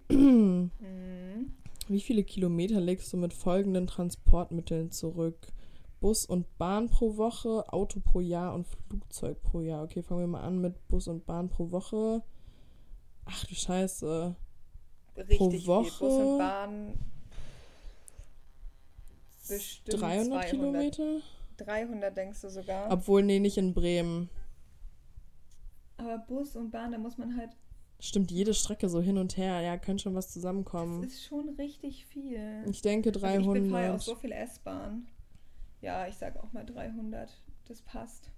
Mhm. Wie viele Kilometer legst du mit folgenden Transportmitteln zurück? Bus und Bahn pro Woche, Auto pro Jahr und Flugzeug pro Jahr. Okay, fangen wir mal an mit Bus und Bahn pro Woche. Ach du Scheiße. Richtig Pro viel. Woche? Bus und Bahn. Bestimmt 300 200. Kilometer? 300 denkst du sogar. Obwohl, nee, nicht in Bremen. Aber Bus und Bahn, da muss man halt. Stimmt, jede Strecke so hin und her. Ja, könnte schon was Das zusammenkommen. ist schon richtig viel. Ich denke Also ich befahre auch 300. so viel S-Bahn. Ja, ich sag auch mal 300. Das passt.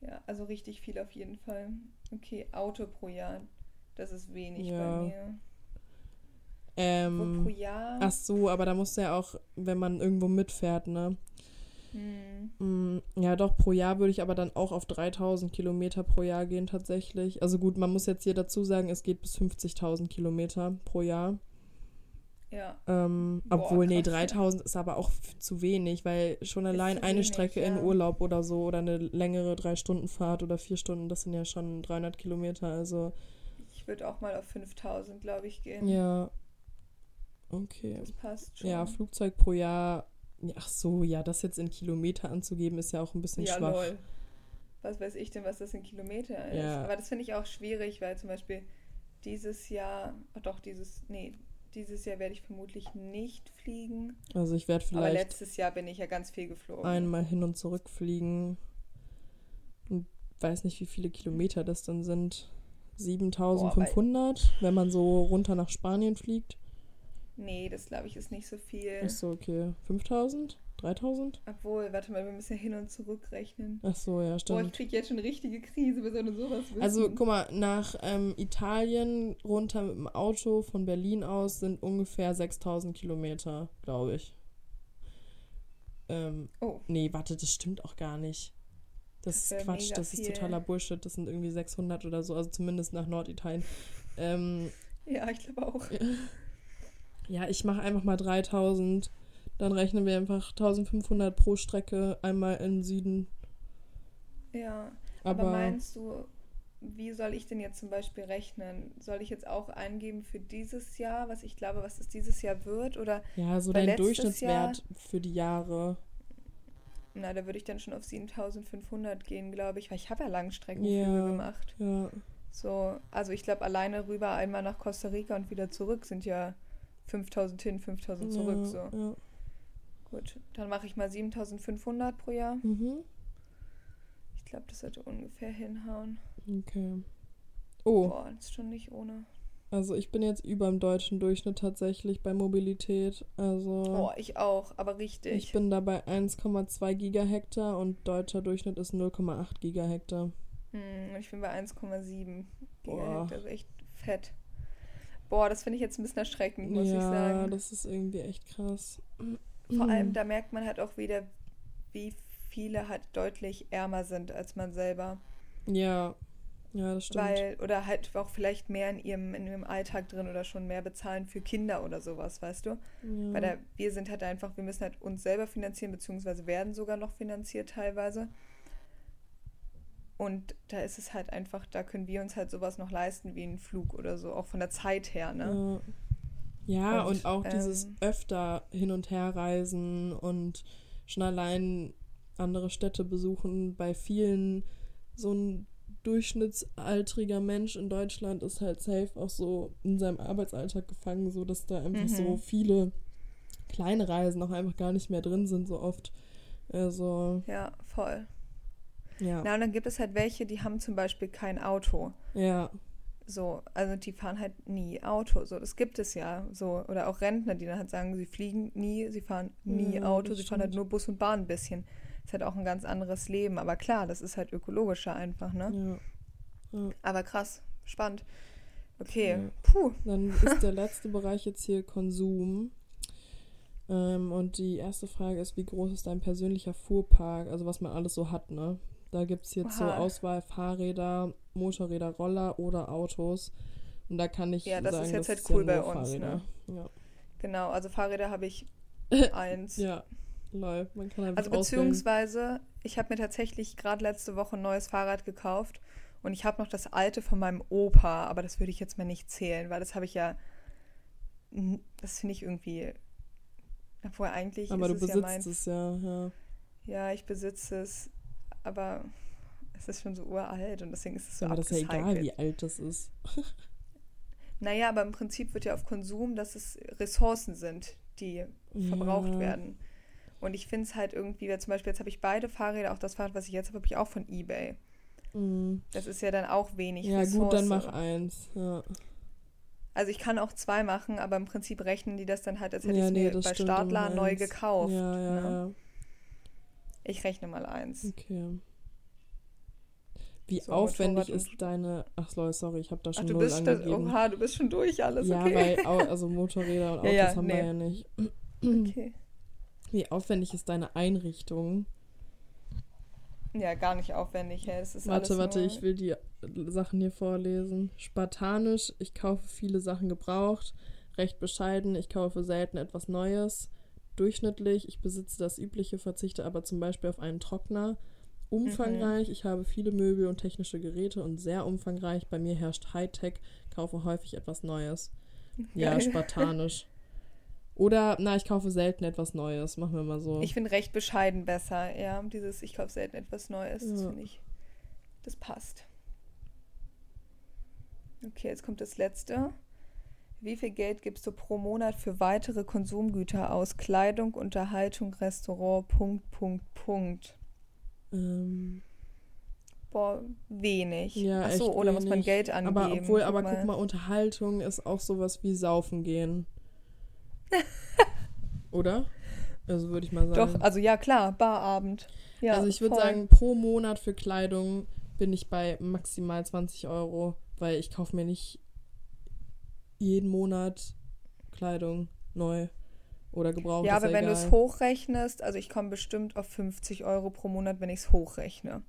Ja, also richtig viel auf jeden Fall. Okay, Auto pro Jahr. Das ist wenig Ja. bei mir. Ähm, pro Jahr? ach so, aber da muss ja auch, wenn man irgendwo mitfährt, ne? Hm. Mm, Ja, doch, pro Jahr würde ich aber dann auch auf 3000 Kilometer pro Jahr gehen tatsächlich. Also gut, man muss jetzt hier dazu sagen, es geht bis 50.000 Kilometer pro Jahr. Ja, Ähm, Boah, obwohl, nee, krass, ja. 3000 ist aber auch zu wenig, weil schon allein eine wenig, Strecke in ja. Urlaub oder so oder eine längere Drei-Stunden-Fahrt oder vier Stunden, das sind ja schon 300 Kilometer. Also, ich würde auch mal auf 5000, glaube ich, gehen. ja. Okay. Das passt schon. Ja, Flugzeug pro Jahr. ja, Ach so, ja, das jetzt in Kilometer anzugeben, ist ja auch ein bisschen ja, schwach. lol. Was weiß ich denn, was das in Kilometer ist? Ja. Aber das finde ich auch schwierig, weil zum Beispiel dieses Jahr, oh doch, dieses, nee, dieses Jahr werde ich vermutlich nicht fliegen. Also ich werde Aber vielleicht letztes Jahr bin ich ja ganz viel geflogen. einmal hin und zurück fliegen. Und weiß nicht, wie viele Kilometer das dann sind. 7500, wenn man so runter nach Spanien fliegt. Nee, das glaube ich ist nicht so viel. Ist so, okay. 5000? 3000? Obwohl, warte mal, wir müssen ja hin und zurück rechnen. Ach so, ja, Boah, ich stimmt. krieg jetzt schon richtige Krise, wir sollen sowas wissen. Also, guck mal, nach ähm, Italien runter mit dem Auto von Berlin aus sind ungefähr 6000 Kilometer, glaube ich. Ähm, Oh. nee, warte, das stimmt auch gar nicht. Das, Das ist Quatsch, das ist viel. totaler Bullshit. Das sind irgendwie 600 oder so, also zumindest nach Norditalien. Ähm, Ja, ich glaube auch. <laughs> ja, ich mache einfach mal 3000. Dann rechnen wir einfach 1500 pro Strecke einmal im Süden. Ja. Aber, Aber, meinst du, wie soll ich denn jetzt zum Beispiel rechnen? Soll ich jetzt auch eingeben für dieses Jahr, was ich glaube, was es dieses Jahr wird? Oder, ja, so dein Durchschnittswert für die Jahre. na, da würde ich dann schon auf 7500 gehen, glaube ich, weil ich habe ja Langstreckenflüge Ja. gemacht. Ja, So, also ich glaube, alleine rüber einmal nach Costa Rica und wieder zurück sind ja 5000 hin, 5000 zurück. ja, So, ja. Gut. Dann mache ich mal 7500 pro Jahr. Mhm. Ich glaube, das sollte ungefähr hinhauen. Okay. Oh, Boah, das ist schon nicht ohne. also ich bin jetzt über dem deutschen Durchschnitt tatsächlich bei Mobilität. Also Oh, ich auch, aber richtig. ich bin da bei 1,2 Gigahektar und deutscher Durchschnitt ist 0,8 Gigahektar. Hm, ich bin bei 1,7 Boah. Gigahertz, also echt fett. Boah, das finde ich jetzt ein bisschen erschreckend, muss ja, ich sagen. das ist irgendwie echt krass. Vor allem, da merkt man halt auch wieder, wie viele halt deutlich ärmer sind als man selber. Ja, ja, das stimmt. Weil, oder halt auch vielleicht mehr in ihrem, in ihrem Alltag drin oder schon mehr bezahlen für Kinder oder sowas, weißt du? ja. Weil da, wir sind halt einfach, wir müssen halt uns selber finanzieren, beziehungsweise werden sogar noch finanziert teilweise. Und da ist es halt einfach, da können wir uns halt sowas noch leisten wie einen Flug oder so, auch von der Zeit her, ne? Ja, ja und, Und, auch dieses ähm, öfter hin und her reisen und schon allein andere Städte besuchen. Bei vielen so ein durchschnittsaltriger Mensch in Deutschland ist halt safe auch so in seinem Arbeitsalltag gefangen, so dass da einfach Mhm. so viele kleine Reisen auch einfach gar nicht mehr drin sind so oft. Also, Ja, voll. ja. Na, und dann gibt es halt welche, die haben zum Beispiel kein Auto. Ja, So, also die fahren halt nie Auto. So, das gibt es ja. So, oder auch Rentner, die dann halt sagen, sie fliegen nie, sie fahren nie Ja, Auto, sie fahren halt nur Bus und Bahn ein bisschen. Ist halt auch ein ganz anderes Leben. Aber klar, das ist halt ökologischer einfach, ne? ja. Aber krass, spannend. Okay, Ja. puh. Dann ist der letzte Bereich jetzt hier Konsum. Ähm, und die erste Frage ist, wie groß ist dein persönlicher Fuhrpark? Also was man alles so hat, ne? Da gibt es jetzt so Oha. Auswahl Fahrräder, Motorräder, Roller oder Autos. Und da kann ich Ja, das ist sagen, jetzt das halt ist ja cool bei uns, Fahrräder. ne? Ja. Genau, also Fahrräder habe ich <laughs> eins. ja, lol. Man kann einfach Also auswählen. beziehungsweise, ich habe mir tatsächlich gerade letzte Woche ein neues Fahrrad gekauft und ich habe noch das alte von meinem Opa, aber das würde ich jetzt mal nicht zählen, weil das habe ich ja, n- das finde ich irgendwie, obwohl eigentlich Aber du ist es ja besitzt meins. es ja, ja. Ja, ich besitze es, aber es ist schon so uralt und deswegen ist es so aber das ist ja egal, wie alt das ist. <laughs> Naja, aber im Prinzip wird ja auf Konsum, dass es Ressourcen sind, die verbraucht Ja. werden. Und ich finde es halt irgendwie, zum Beispiel jetzt habe ich beide Fahrräder, auch das Fahrrad, was ich jetzt habe, habe ich auch von Ebay. Mhm. Das ist ja dann auch wenig Ja, Ressource. gut, dann mach eins. Ja. Also ich kann auch zwei machen, aber im Prinzip rechnen die das dann halt, als hätte ja, ich es nee, mir bei Startler neu gekauft. Ja, ja, ne? ja. Ich rechne mal eins. Okay. Wie So, aufwendig ist deine. Ach sorry, ich habe da Ach, schon du null bist, das, angegeben. oha, du bist schon durch alles, ja, okay. weil <laughs> also Motorräder und Autos Ja, ja, haben wir nee. ja nicht. okay. <clears throat> Wie aufwendig ist deine Einrichtung? Ja, gar nicht aufwendig. Ja. Das ist Warte, warte, ich will die Sachen hier vorlesen. Spartanisch, ich kaufe viele Sachen gebraucht. Recht bescheiden, ich kaufe selten etwas Neues. Durchschnittlich, ich besitze das Übliche, verzichte aber zum Beispiel auf einen Trockner. Umfangreich, ich habe viele Möbel und technische Geräte und sehr umfangreich. Bei mir herrscht Hightech, kaufe häufig etwas Neues. Ja, spartanisch. Oder, na, ich kaufe selten etwas Neues. Machen wir mal so. Ich finde recht bescheiden besser, ja. Dieses, ich kaufe selten etwas Neues, das Ja. finde ich, das passt. Okay, jetzt kommt das letzte. Wie viel Geld gibst du pro Monat für weitere Konsumgüter aus? Kleidung, Unterhaltung, Restaurant, Punkt, Punkt, Punkt. ähm, Boah, wenig. Ja, Ach so, echt oder muss man wenig. Geld angeben? aber obwohl, aber guck mal, Unterhaltung ist auch sowas wie Saufen gehen. <laughs> Oder? Also würde ich mal sagen. Doch, also ja, klar, Barabend. Ja, also ich würde sagen, pro Monat für Kleidung bin ich bei maximal 20 Euro, weil ich kaufe mir nicht jeden Monat Kleidung neu oder gebraucht. Ja, aber wenn du es hochrechnest, also ich komme bestimmt auf 50 Euro pro Monat, wenn ich es hochrechne.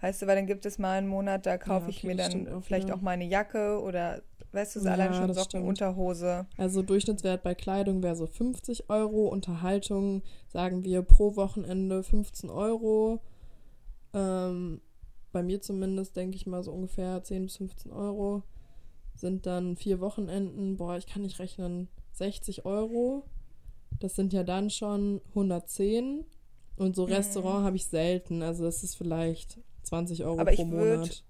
Weißt du, weil dann gibt es mal einen Monat, da kaufe Ja, ich okay, mir das dann auch vielleicht wieder. auch mal eine Jacke oder, weißt du, so Ja, allein schon Socken, stimmt. Unterhose. Also Durchschnittswert bei Kleidung wäre so 50 Euro, Unterhaltung sagen wir pro Wochenende 15 Euro. Ähm, bei mir zumindest denke ich mal so ungefähr 10 bis 15 Euro. Sind dann vier Wochenenden, boah, ich kann nicht rechnen, 60 Euro. Das sind ja dann schon 110. Und so Mhm. Restaurant habe ich selten, also das ist vielleicht 20 Euro Aber pro ich würd- Monat.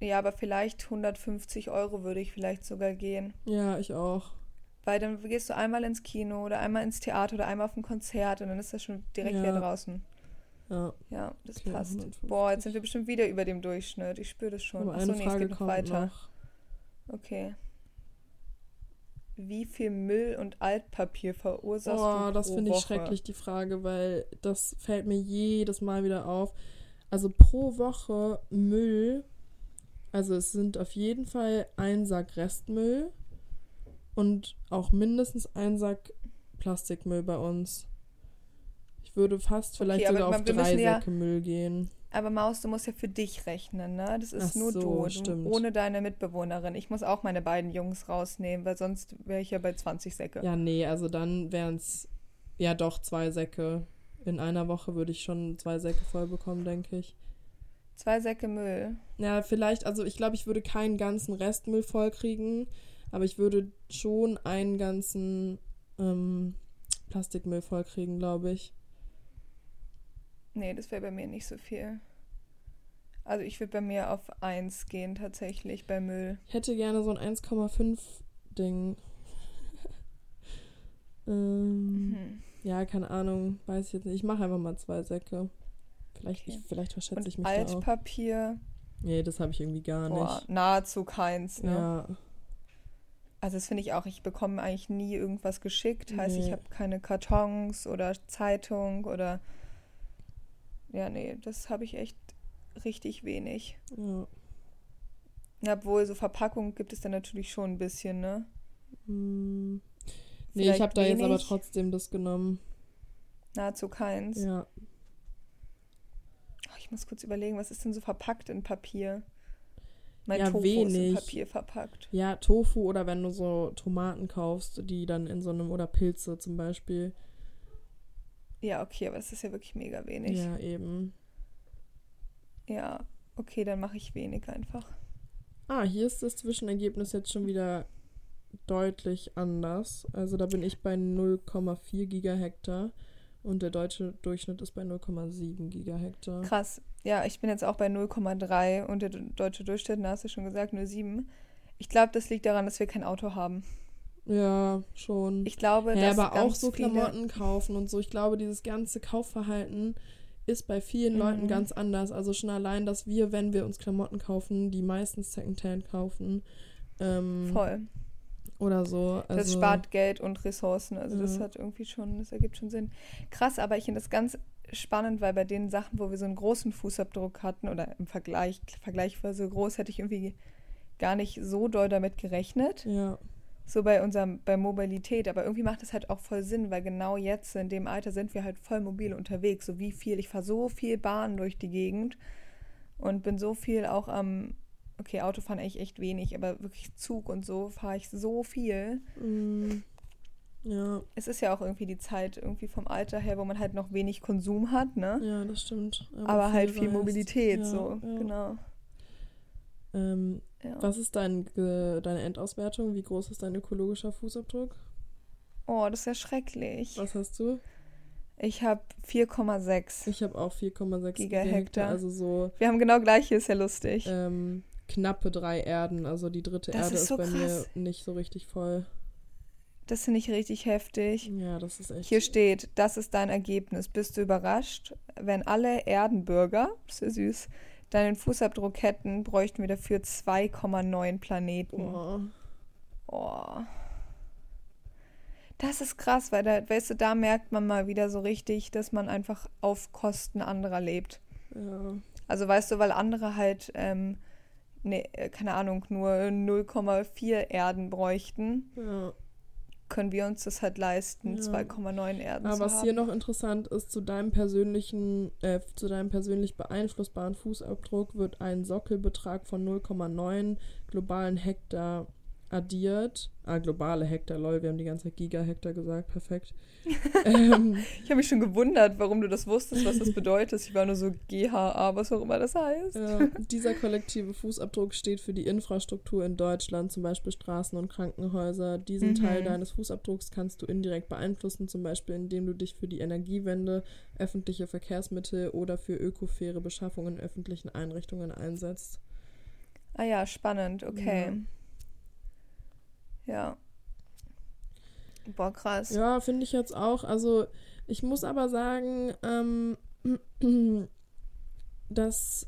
Ja, aber vielleicht 150 Euro würde ich vielleicht sogar gehen. Ja, ich auch. Weil dann gehst du einmal ins Kino oder einmal ins Theater oder einmal auf ein Konzert und dann ist das schon direkt Ja. wieder draußen. Ja, Ja, das Okay, passt. 150. Boah, jetzt sind wir bestimmt wieder über dem Durchschnitt. Ich spüre das schon. aber Achso, eine nee, es Frage geht noch weiter. noch. Okay. Wie viel Müll und Altpapier verursachst Oh, du das pro finde ich Woche? schrecklich, die Frage, weil das fällt mir jedes Mal wieder auf. Also pro Woche Müll, also es sind auf jeden Fall ein Sack Restmüll und auch mindestens ein Sack Plastikmüll bei uns. Ich würde fast vielleicht aber sogar auf drei ja- Säcke Müll gehen. Aber Maus, du musst ja für dich rechnen, ne? Das ist Ach nur so, du, du, ohne deine Mitbewohnerin. Ich muss auch meine beiden Jungs rausnehmen, weil sonst wäre ich ja bei 20 Säcke. Ja, nee, also dann wären es ja doch zwei Säcke. In einer Woche würde ich schon zwei Säcke voll bekommen, denke ich. Zwei Säcke Müll. Ja, vielleicht, also ich glaube, ich würde keinen ganzen Restmüll vollkriegen, aber ich würde schon einen ganzen ähm, Plastikmüll vollkriegen, glaube ich. Nee, das wäre bei mir nicht so viel. Also ich würde bei mir auf 1 gehen tatsächlich bei Müll. Ich hätte gerne so ein 1,5 Ding. <laughs> ähm, Mhm. Ja, keine Ahnung, weiß ich jetzt nicht. Ich mache einfach mal zwei Säcke. Vielleicht, Okay. ich, vielleicht verschätze Und ich mich da auch. Altpapier, Nee, das habe ich irgendwie gar boah, nicht. nahezu keins, ne? Ja, Also das finde ich auch, ich bekomme eigentlich nie irgendwas geschickt. Heißt, ich Nee. habe keine Kartons oder Zeitung oder ja, nee, das habe ich echt richtig wenig. ja. Obwohl, so Verpackung gibt es dann natürlich schon ein bisschen, ne? Hm. Nee, Vielleicht ich habe da jetzt aber wenig, trotzdem das genommen. Nahezu keins. Ja. Ach, ich muss kurz überlegen, was ist denn so verpackt in Papier? Mein Ja, Tofu ist in wenig. Papier verpackt. Ja, Tofu oder wenn du so Tomaten kaufst, die dann in so einem, oder Pilze zum Beispiel. Ja, okay, aber das ist ja wirklich mega wenig. Ja, eben. Ja, okay, dann mache ich wenig einfach. Ah, hier ist das Zwischenergebnis jetzt schon wieder deutlich anders. Also da bin ich bei 0,4 Gigahektar und der deutsche Durchschnitt ist bei 0,7 Gigahektar. Krass. Ja, ich bin jetzt auch bei 0,3 und der deutsche Durchschnitt, da hast du schon gesagt, 0,7. Ich glaube, das liegt daran, dass wir kein Auto haben. Ja, schon. Ich glaube, Ja, dass aber auch so Klamotten kaufen und so. Ich glaube, dieses ganze Kaufverhalten ist bei vielen Leuten Mhm. ganz anders. Also schon allein, dass wir, wenn wir uns Klamotten kaufen, die meistens Secondhand kaufen. Ähm, Voll. Oder so. Also, Das spart Geld und Ressourcen. Also das Ja. hat irgendwie schon, das ergibt schon Sinn. Krass, aber ich finde das ganz spannend, weil bei den Sachen, wo wir so einen großen Fußabdruck hatten oder im Vergleich, vergleichsweise groß, hätte ich irgendwie gar nicht so doll damit gerechnet. Ja, So bei unserem, bei Mobilität. Aber irgendwie macht das halt auch voll Sinn, weil genau jetzt in dem Alter sind wir halt voll mobil unterwegs. So wie viel, ich fahre so viel Bahn durch die Gegend und bin so viel auch am, okay, Autofahren eigentlich echt wenig, aber wirklich Zug und so fahre ich so viel. mm, ja, Es ist ja auch irgendwie die Zeit irgendwie vom Alter her, wo man halt noch wenig Konsum hat, ne? ja, das stimmt. aber halt viel reist. Mobilität, Ja, so, ja. genau. Ähm, Ja. was ist dein, deine Endauswertung? Wie groß ist dein ökologischer Fußabdruck? Oh, das ist ja schrecklich. Was hast du? Ich habe 4,6. Ich habe auch 4,6 Gigahektar. Also so Wir haben genau gleiche, ist ja lustig. ähm, knappe drei Erden. Also die dritte Das Erde ist ist, so bei krass. mir nicht so richtig voll. Das finde ich richtig heftig. Ja, das ist echt. Hier steht, das ist dein Ergebnis. Bist du überrascht? Wenn alle Erdenbürger, das ist ja süß, deinen Fußabdruck hätten, bräuchten wir dafür 2,9 Planeten. Boah. Oh. Das ist krass, weil da, weißt du, da merkt man mal wieder so richtig, dass man einfach auf Kosten anderer lebt. Ja. Also weißt du, weil andere halt, ähm, ne, äh, keine Ahnung, nur 0,4 Erden bräuchten, ja. Können wir uns das halt leisten, Ja. 2,9 Erden Aber zu was haben. hier noch interessant ist, zu deinem persönlichen, äh, zu deinem persönlich beeinflussbaren Fußabdruck wird ein Sockelbetrag von 0,9 globalen Hektar addiert. Ah, globale Hektar, lol, wir haben die ganze Zeit Gigahektar gesagt, perfekt. <laughs> ähm, Ich habe mich schon gewundert, warum du das wusstest, was das bedeutet. Ich war nur so GHA, was auch immer das heißt. ja, dieser kollektive Fußabdruck steht für die Infrastruktur in Deutschland, zum Beispiel Straßen und Krankenhäuser. Diesen Mhm. Teil deines Fußabdrucks kannst du indirekt beeinflussen, zum Beispiel indem du dich für die Energiewende, öffentliche Verkehrsmittel oder für ökofaire Beschaffung in öffentlichen Einrichtungen einsetzt. Ah ja, spannend, okay. Ja. Boah, krass. Ja, finde ich jetzt auch. Also, ich muss aber sagen, ähm, <clears throat> dass.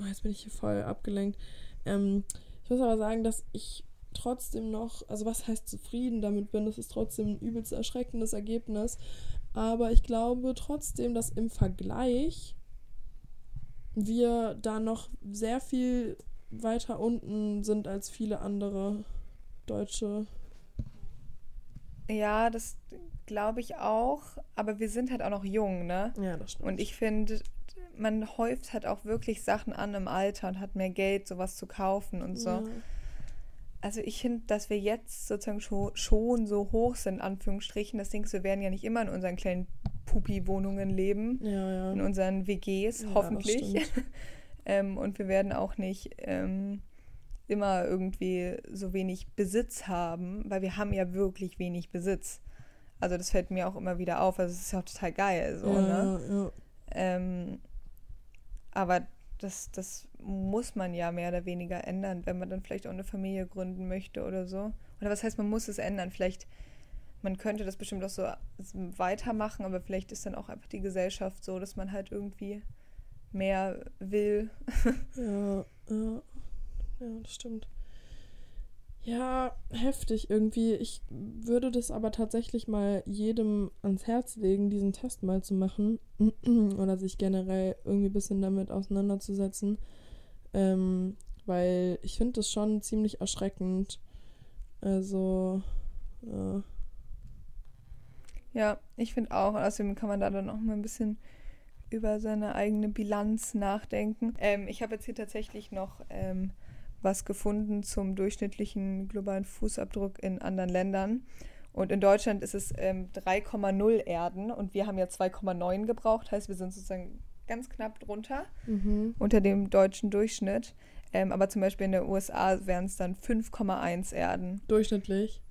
Oh, jetzt bin ich hier voll abgelenkt. Ähm, ich muss aber sagen, dass ich trotzdem noch, also was heißt zufrieden damit bin, das ist trotzdem ein übelst erschreckendes Ergebnis. Aber ich glaube trotzdem, dass im Vergleich wir da noch sehr viel weiter unten sind als viele andere Deutsche. Ja, das glaube ich auch. Aber wir sind halt auch noch jung, ne? Ja, das stimmt. Und ich finde, man häuft halt auch wirklich Sachen an im Alter und hat mehr Geld, sowas zu kaufen und so. Ja. Also ich finde, dass wir jetzt sozusagen schon, schon so hoch sind, in Anführungsstrichen. Das Ding ist, wir werden ja nicht immer in unseren kleinen Pupi-Wohnungen leben, Ja, ja. in unseren WGs, hoffentlich. <laughs> ähm, und wir werden auch nicht ähm, immer irgendwie so wenig Besitz haben, weil wir haben ja wirklich wenig Besitz. Also das fällt mir auch immer wieder auf. Also es ist ja auch total geil. So, ja, ne? ja, ja. Ähm, aber das, das muss man ja mehr oder weniger ändern, wenn man dann vielleicht auch eine Familie gründen möchte oder so. Oder was heißt, man muss es ändern? Vielleicht, man könnte das bestimmt auch so weitermachen, aber vielleicht ist dann auch einfach die Gesellschaft so, dass man halt irgendwie mehr will. <laughs> Ja, ja. Ja, das stimmt. Ja, heftig irgendwie. Ich würde das aber tatsächlich mal jedem ans Herz legen, diesen Test mal zu machen. <clears throat> Oder sich generell irgendwie ein bisschen damit auseinanderzusetzen. Ähm, weil ich finde das schon ziemlich erschreckend. Also, ja. Ja, ich finde auch. Außerdem kann man da dann auch mal ein bisschen über seine eigene Bilanz nachdenken. Ähm, ich habe jetzt hier tatsächlich noch ähm, was gefunden zum durchschnittlichen globalen Fußabdruck in anderen Ländern. Und in Deutschland ist es ähm, 3,0 Erden und wir haben ja 2,9 gebraucht. Heißt, wir sind sozusagen ganz knapp drunter Mhm. unter dem deutschen Durchschnitt. Ähm, aber zum Beispiel in den USA wären es dann 5,1 Erden Durchschnittlich.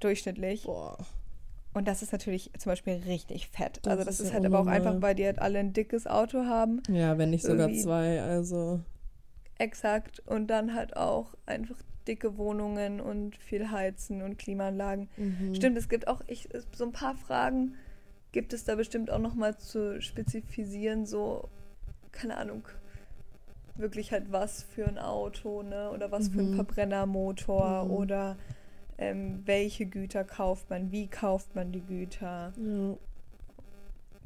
durchschnittlich. Boah. Und das ist natürlich zum Beispiel richtig fett. Das also das ist ist, halt aber auch unnormal. einfach, weil die halt alle ein dickes Auto haben. Ja, wenn nicht sogar Irgendwie- zwei, also. Exakt. Und dann halt auch einfach dicke Wohnungen und viel Heizen und Klimaanlagen. Mhm. Stimmt, es gibt auch ich, so ein paar Fragen gibt es da bestimmt auch nochmal zu spezifisieren, so, keine Ahnung, wirklich halt was für ein Auto, ne? Oder was für ein Mhm. Verbrennermotor Mhm. oder ähm, welche Güter kauft man, wie kauft man die Güter. Ja.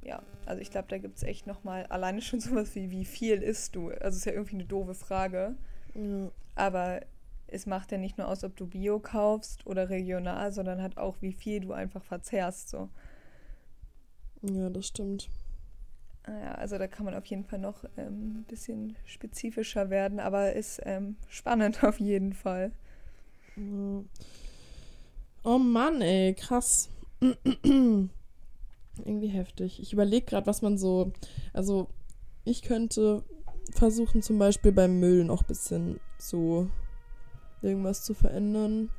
Ja, also ich glaube, da gibt es echt nochmal alleine schon <laughs> sowas wie, wie viel isst du? Also ist ja irgendwie eine doofe Frage. Ja. Aber es macht ja nicht nur aus, ob du Bio kaufst oder regional, sondern halt auch, wie viel du einfach verzehrst. So. ja, das stimmt. Ja, also da kann man auf jeden Fall noch ähm, ein bisschen spezifischer werden, aber ist ähm, spannend <laughs> auf jeden Fall. Ja. Oh Mann, ey, krass. <clears throat> Irgendwie heftig. Ich überlege gerade, was man so. Also, ich könnte versuchen, zum Beispiel beim Müll noch ein bisschen zu irgendwas zu verändern.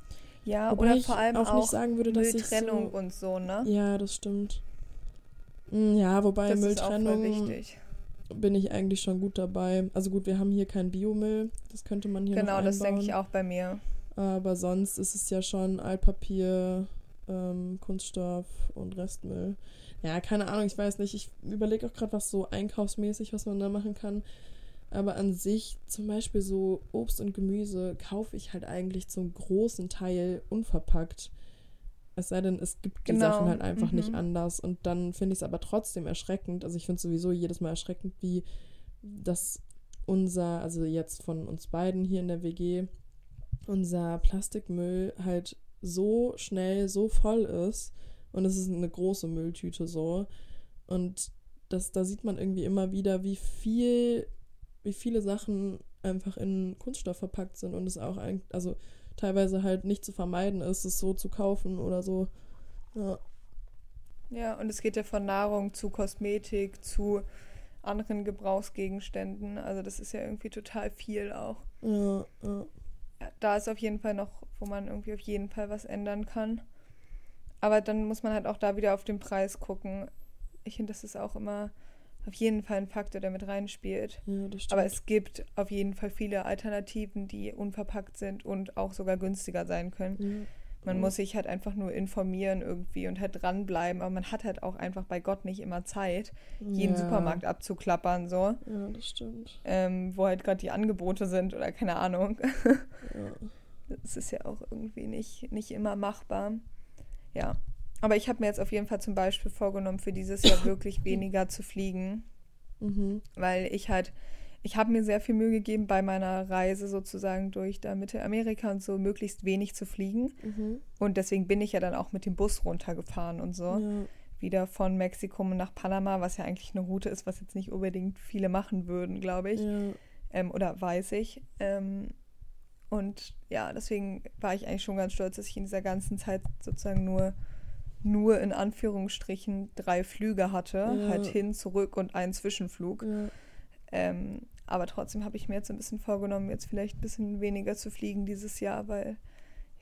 Ja, Wobei oder ich vor allem auch auch, nicht sagen würde, dass ich Mülltrennung so- und so, ne? Ja, das stimmt. Mm, Ja, wobei das ist auch voll Mülltrennung bin ich eigentlich schon gut dabei. Also gut, wir haben hier keinen Biomüll. Das könnte man hier Genau, das denke ich auch bei mir. Aber sonst ist es ja schon Altpapier, ähm, Kunststoff und Restmüll. Ja, keine Ahnung, ich weiß nicht. Ich überlege auch gerade, was so einkaufsmäßig, was man da machen kann. Aber an sich, zum Beispiel so Obst und Gemüse, kaufe ich halt eigentlich zum großen Teil unverpackt. Es sei denn, es gibt die Genau, Sachen halt einfach nicht mhm. anders. Und dann finde ich es aber trotzdem erschreckend. Also ich finde es sowieso jedes Mal erschreckend, wie das unser, also jetzt von uns beiden hier in der WG, unser Plastikmüll halt so schnell so voll ist. Und es ist eine große Mülltüte so. Und das, da sieht man irgendwie immer wieder, wie viel, wie viele Sachen einfach in Kunststoff verpackt sind und es auch ein, also teilweise halt nicht zu vermeiden ist, es so zu kaufen oder so. Ja. Ja, und es geht ja von Nahrung zu Kosmetik zu anderen Gebrauchsgegenständen. Also das ist ja irgendwie total viel auch. Ja, ja. Ja, da ist auf jeden Fall noch, wo man irgendwie auf jeden Fall was ändern kann. Aber dann muss man halt auch da wieder auf den Preis gucken. Ich finde, das ist auch immer auf jeden Fall ein Faktor, der mit reinspielt. ja, das stimmt. Aber es gibt auf jeden Fall viele Alternativen, die unverpackt sind und auch sogar günstiger sein können. ja. Man Ja. muss sich halt einfach nur informieren irgendwie und halt dranbleiben. Aber man hat halt auch einfach bei Gott nicht immer Zeit, jeden ja. Supermarkt abzuklappern, so. Ja, das stimmt. Ähm, wo halt gerade die Angebote sind oder keine Ahnung. Ja. <laughs> Das ist ja auch irgendwie nicht, nicht immer machbar. Ja. Aber ich habe mir jetzt auf jeden Fall zum Beispiel vorgenommen, für dieses Jahr wirklich weniger zu fliegen, Mhm. weil ich halt, ich habe mir sehr viel Mühe gegeben, bei meiner Reise sozusagen durch da Mittelamerika und so möglichst wenig zu fliegen. Mhm. Und deswegen bin ich ja dann auch mit dem Bus runtergefahren und so. Ja. Wieder von Mexiko nach Panama, was ja eigentlich eine Route ist, was jetzt nicht unbedingt viele machen würden, glaube ich. Ja. Ähm, oder weiß ich. Ähm, und ja, deswegen war ich eigentlich schon ganz stolz, dass ich in dieser ganzen Zeit sozusagen nur, nur in Anführungsstrichen drei Flüge hatte. Ja. Halt hin, zurück und einen Zwischenflug. Ja. Ähm, aber trotzdem habe ich mir jetzt ein bisschen vorgenommen, jetzt vielleicht ein bisschen weniger zu fliegen dieses Jahr, weil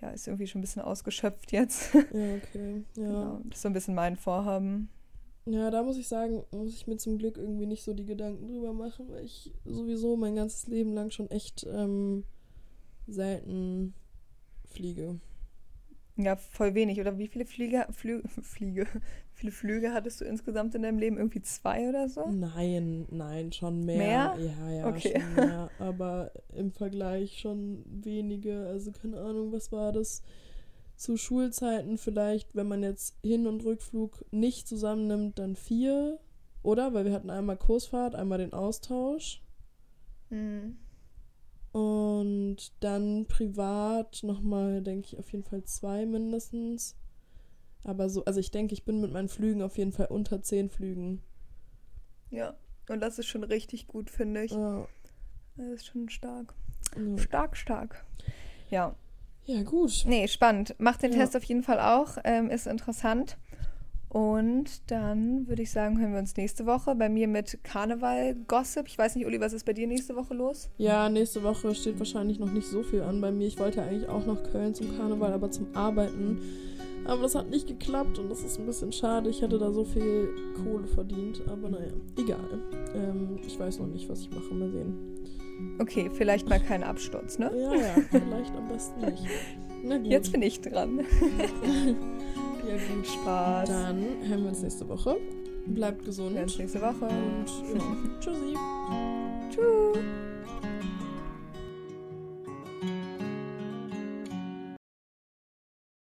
ja, ist irgendwie schon ein bisschen ausgeschöpft jetzt. ja, okay. Ja. <laughs> Genau, das ist so ein bisschen mein Vorhaben. Ja, da muss ich sagen, muss ich mir zum Glück irgendwie nicht so die Gedanken drüber machen, weil ich sowieso mein ganzes Leben lang schon echt ähm, selten fliege. Ja, voll wenig. Oder wie viele Flüge, Flü <laughs> Fliege, wie viele Flüge hattest du insgesamt in deinem Leben? Irgendwie zwei oder so? Nein, nein, schon mehr. Mehr? Ja, ja, Okay. schon mehr. <laughs> Aber im Vergleich schon wenige. Also keine Ahnung, was war das? Zu Schulzeiten vielleicht, wenn man jetzt Hin- und Rückflug nicht zusammennimmt, dann vier. Oder? Weil wir hatten einmal Kursfahrt, einmal den Austausch. Hm. Und dann privat nochmal, denke ich, auf jeden Fall zwei mindestens. Aber so, also ich denke, ich bin mit meinen Flügen auf jeden Fall unter zehn Flügen. Ja, und das ist schon richtig gut, finde ich. Ja, Das ist schon stark. ja. Stark, stark. Ja, ja gut. nee, spannend. Macht den Ja. Test auf jeden Fall auch. Ähm, ist interessant. Und dann würde ich sagen, hören wir uns nächste Woche bei mir mit Karneval-Gossip. Ich weiß nicht, Uli, was ist bei dir nächste Woche los? Ja, nächste Woche steht wahrscheinlich noch nicht so viel an bei mir. Ich wollte eigentlich auch nach Köln zum Karneval, aber zum Arbeiten. Aber das hat nicht geklappt und das ist ein bisschen schade. Ich hätte da so viel Kohle verdient. Aber naja, egal. Ähm, ich weiß noch nicht, was ich mache. Mal sehen. Okay, vielleicht mal kein Absturz, ne? Ja, ja, vielleicht am besten nicht. <laughs> Na gut. Jetzt bin ich dran. <laughs> ja, gut. Spaß. Dann hören wir uns nächste Woche. Bleibt gesund. Uns nächste Woche. Und ja, <laughs> tschüssi. Tschüss.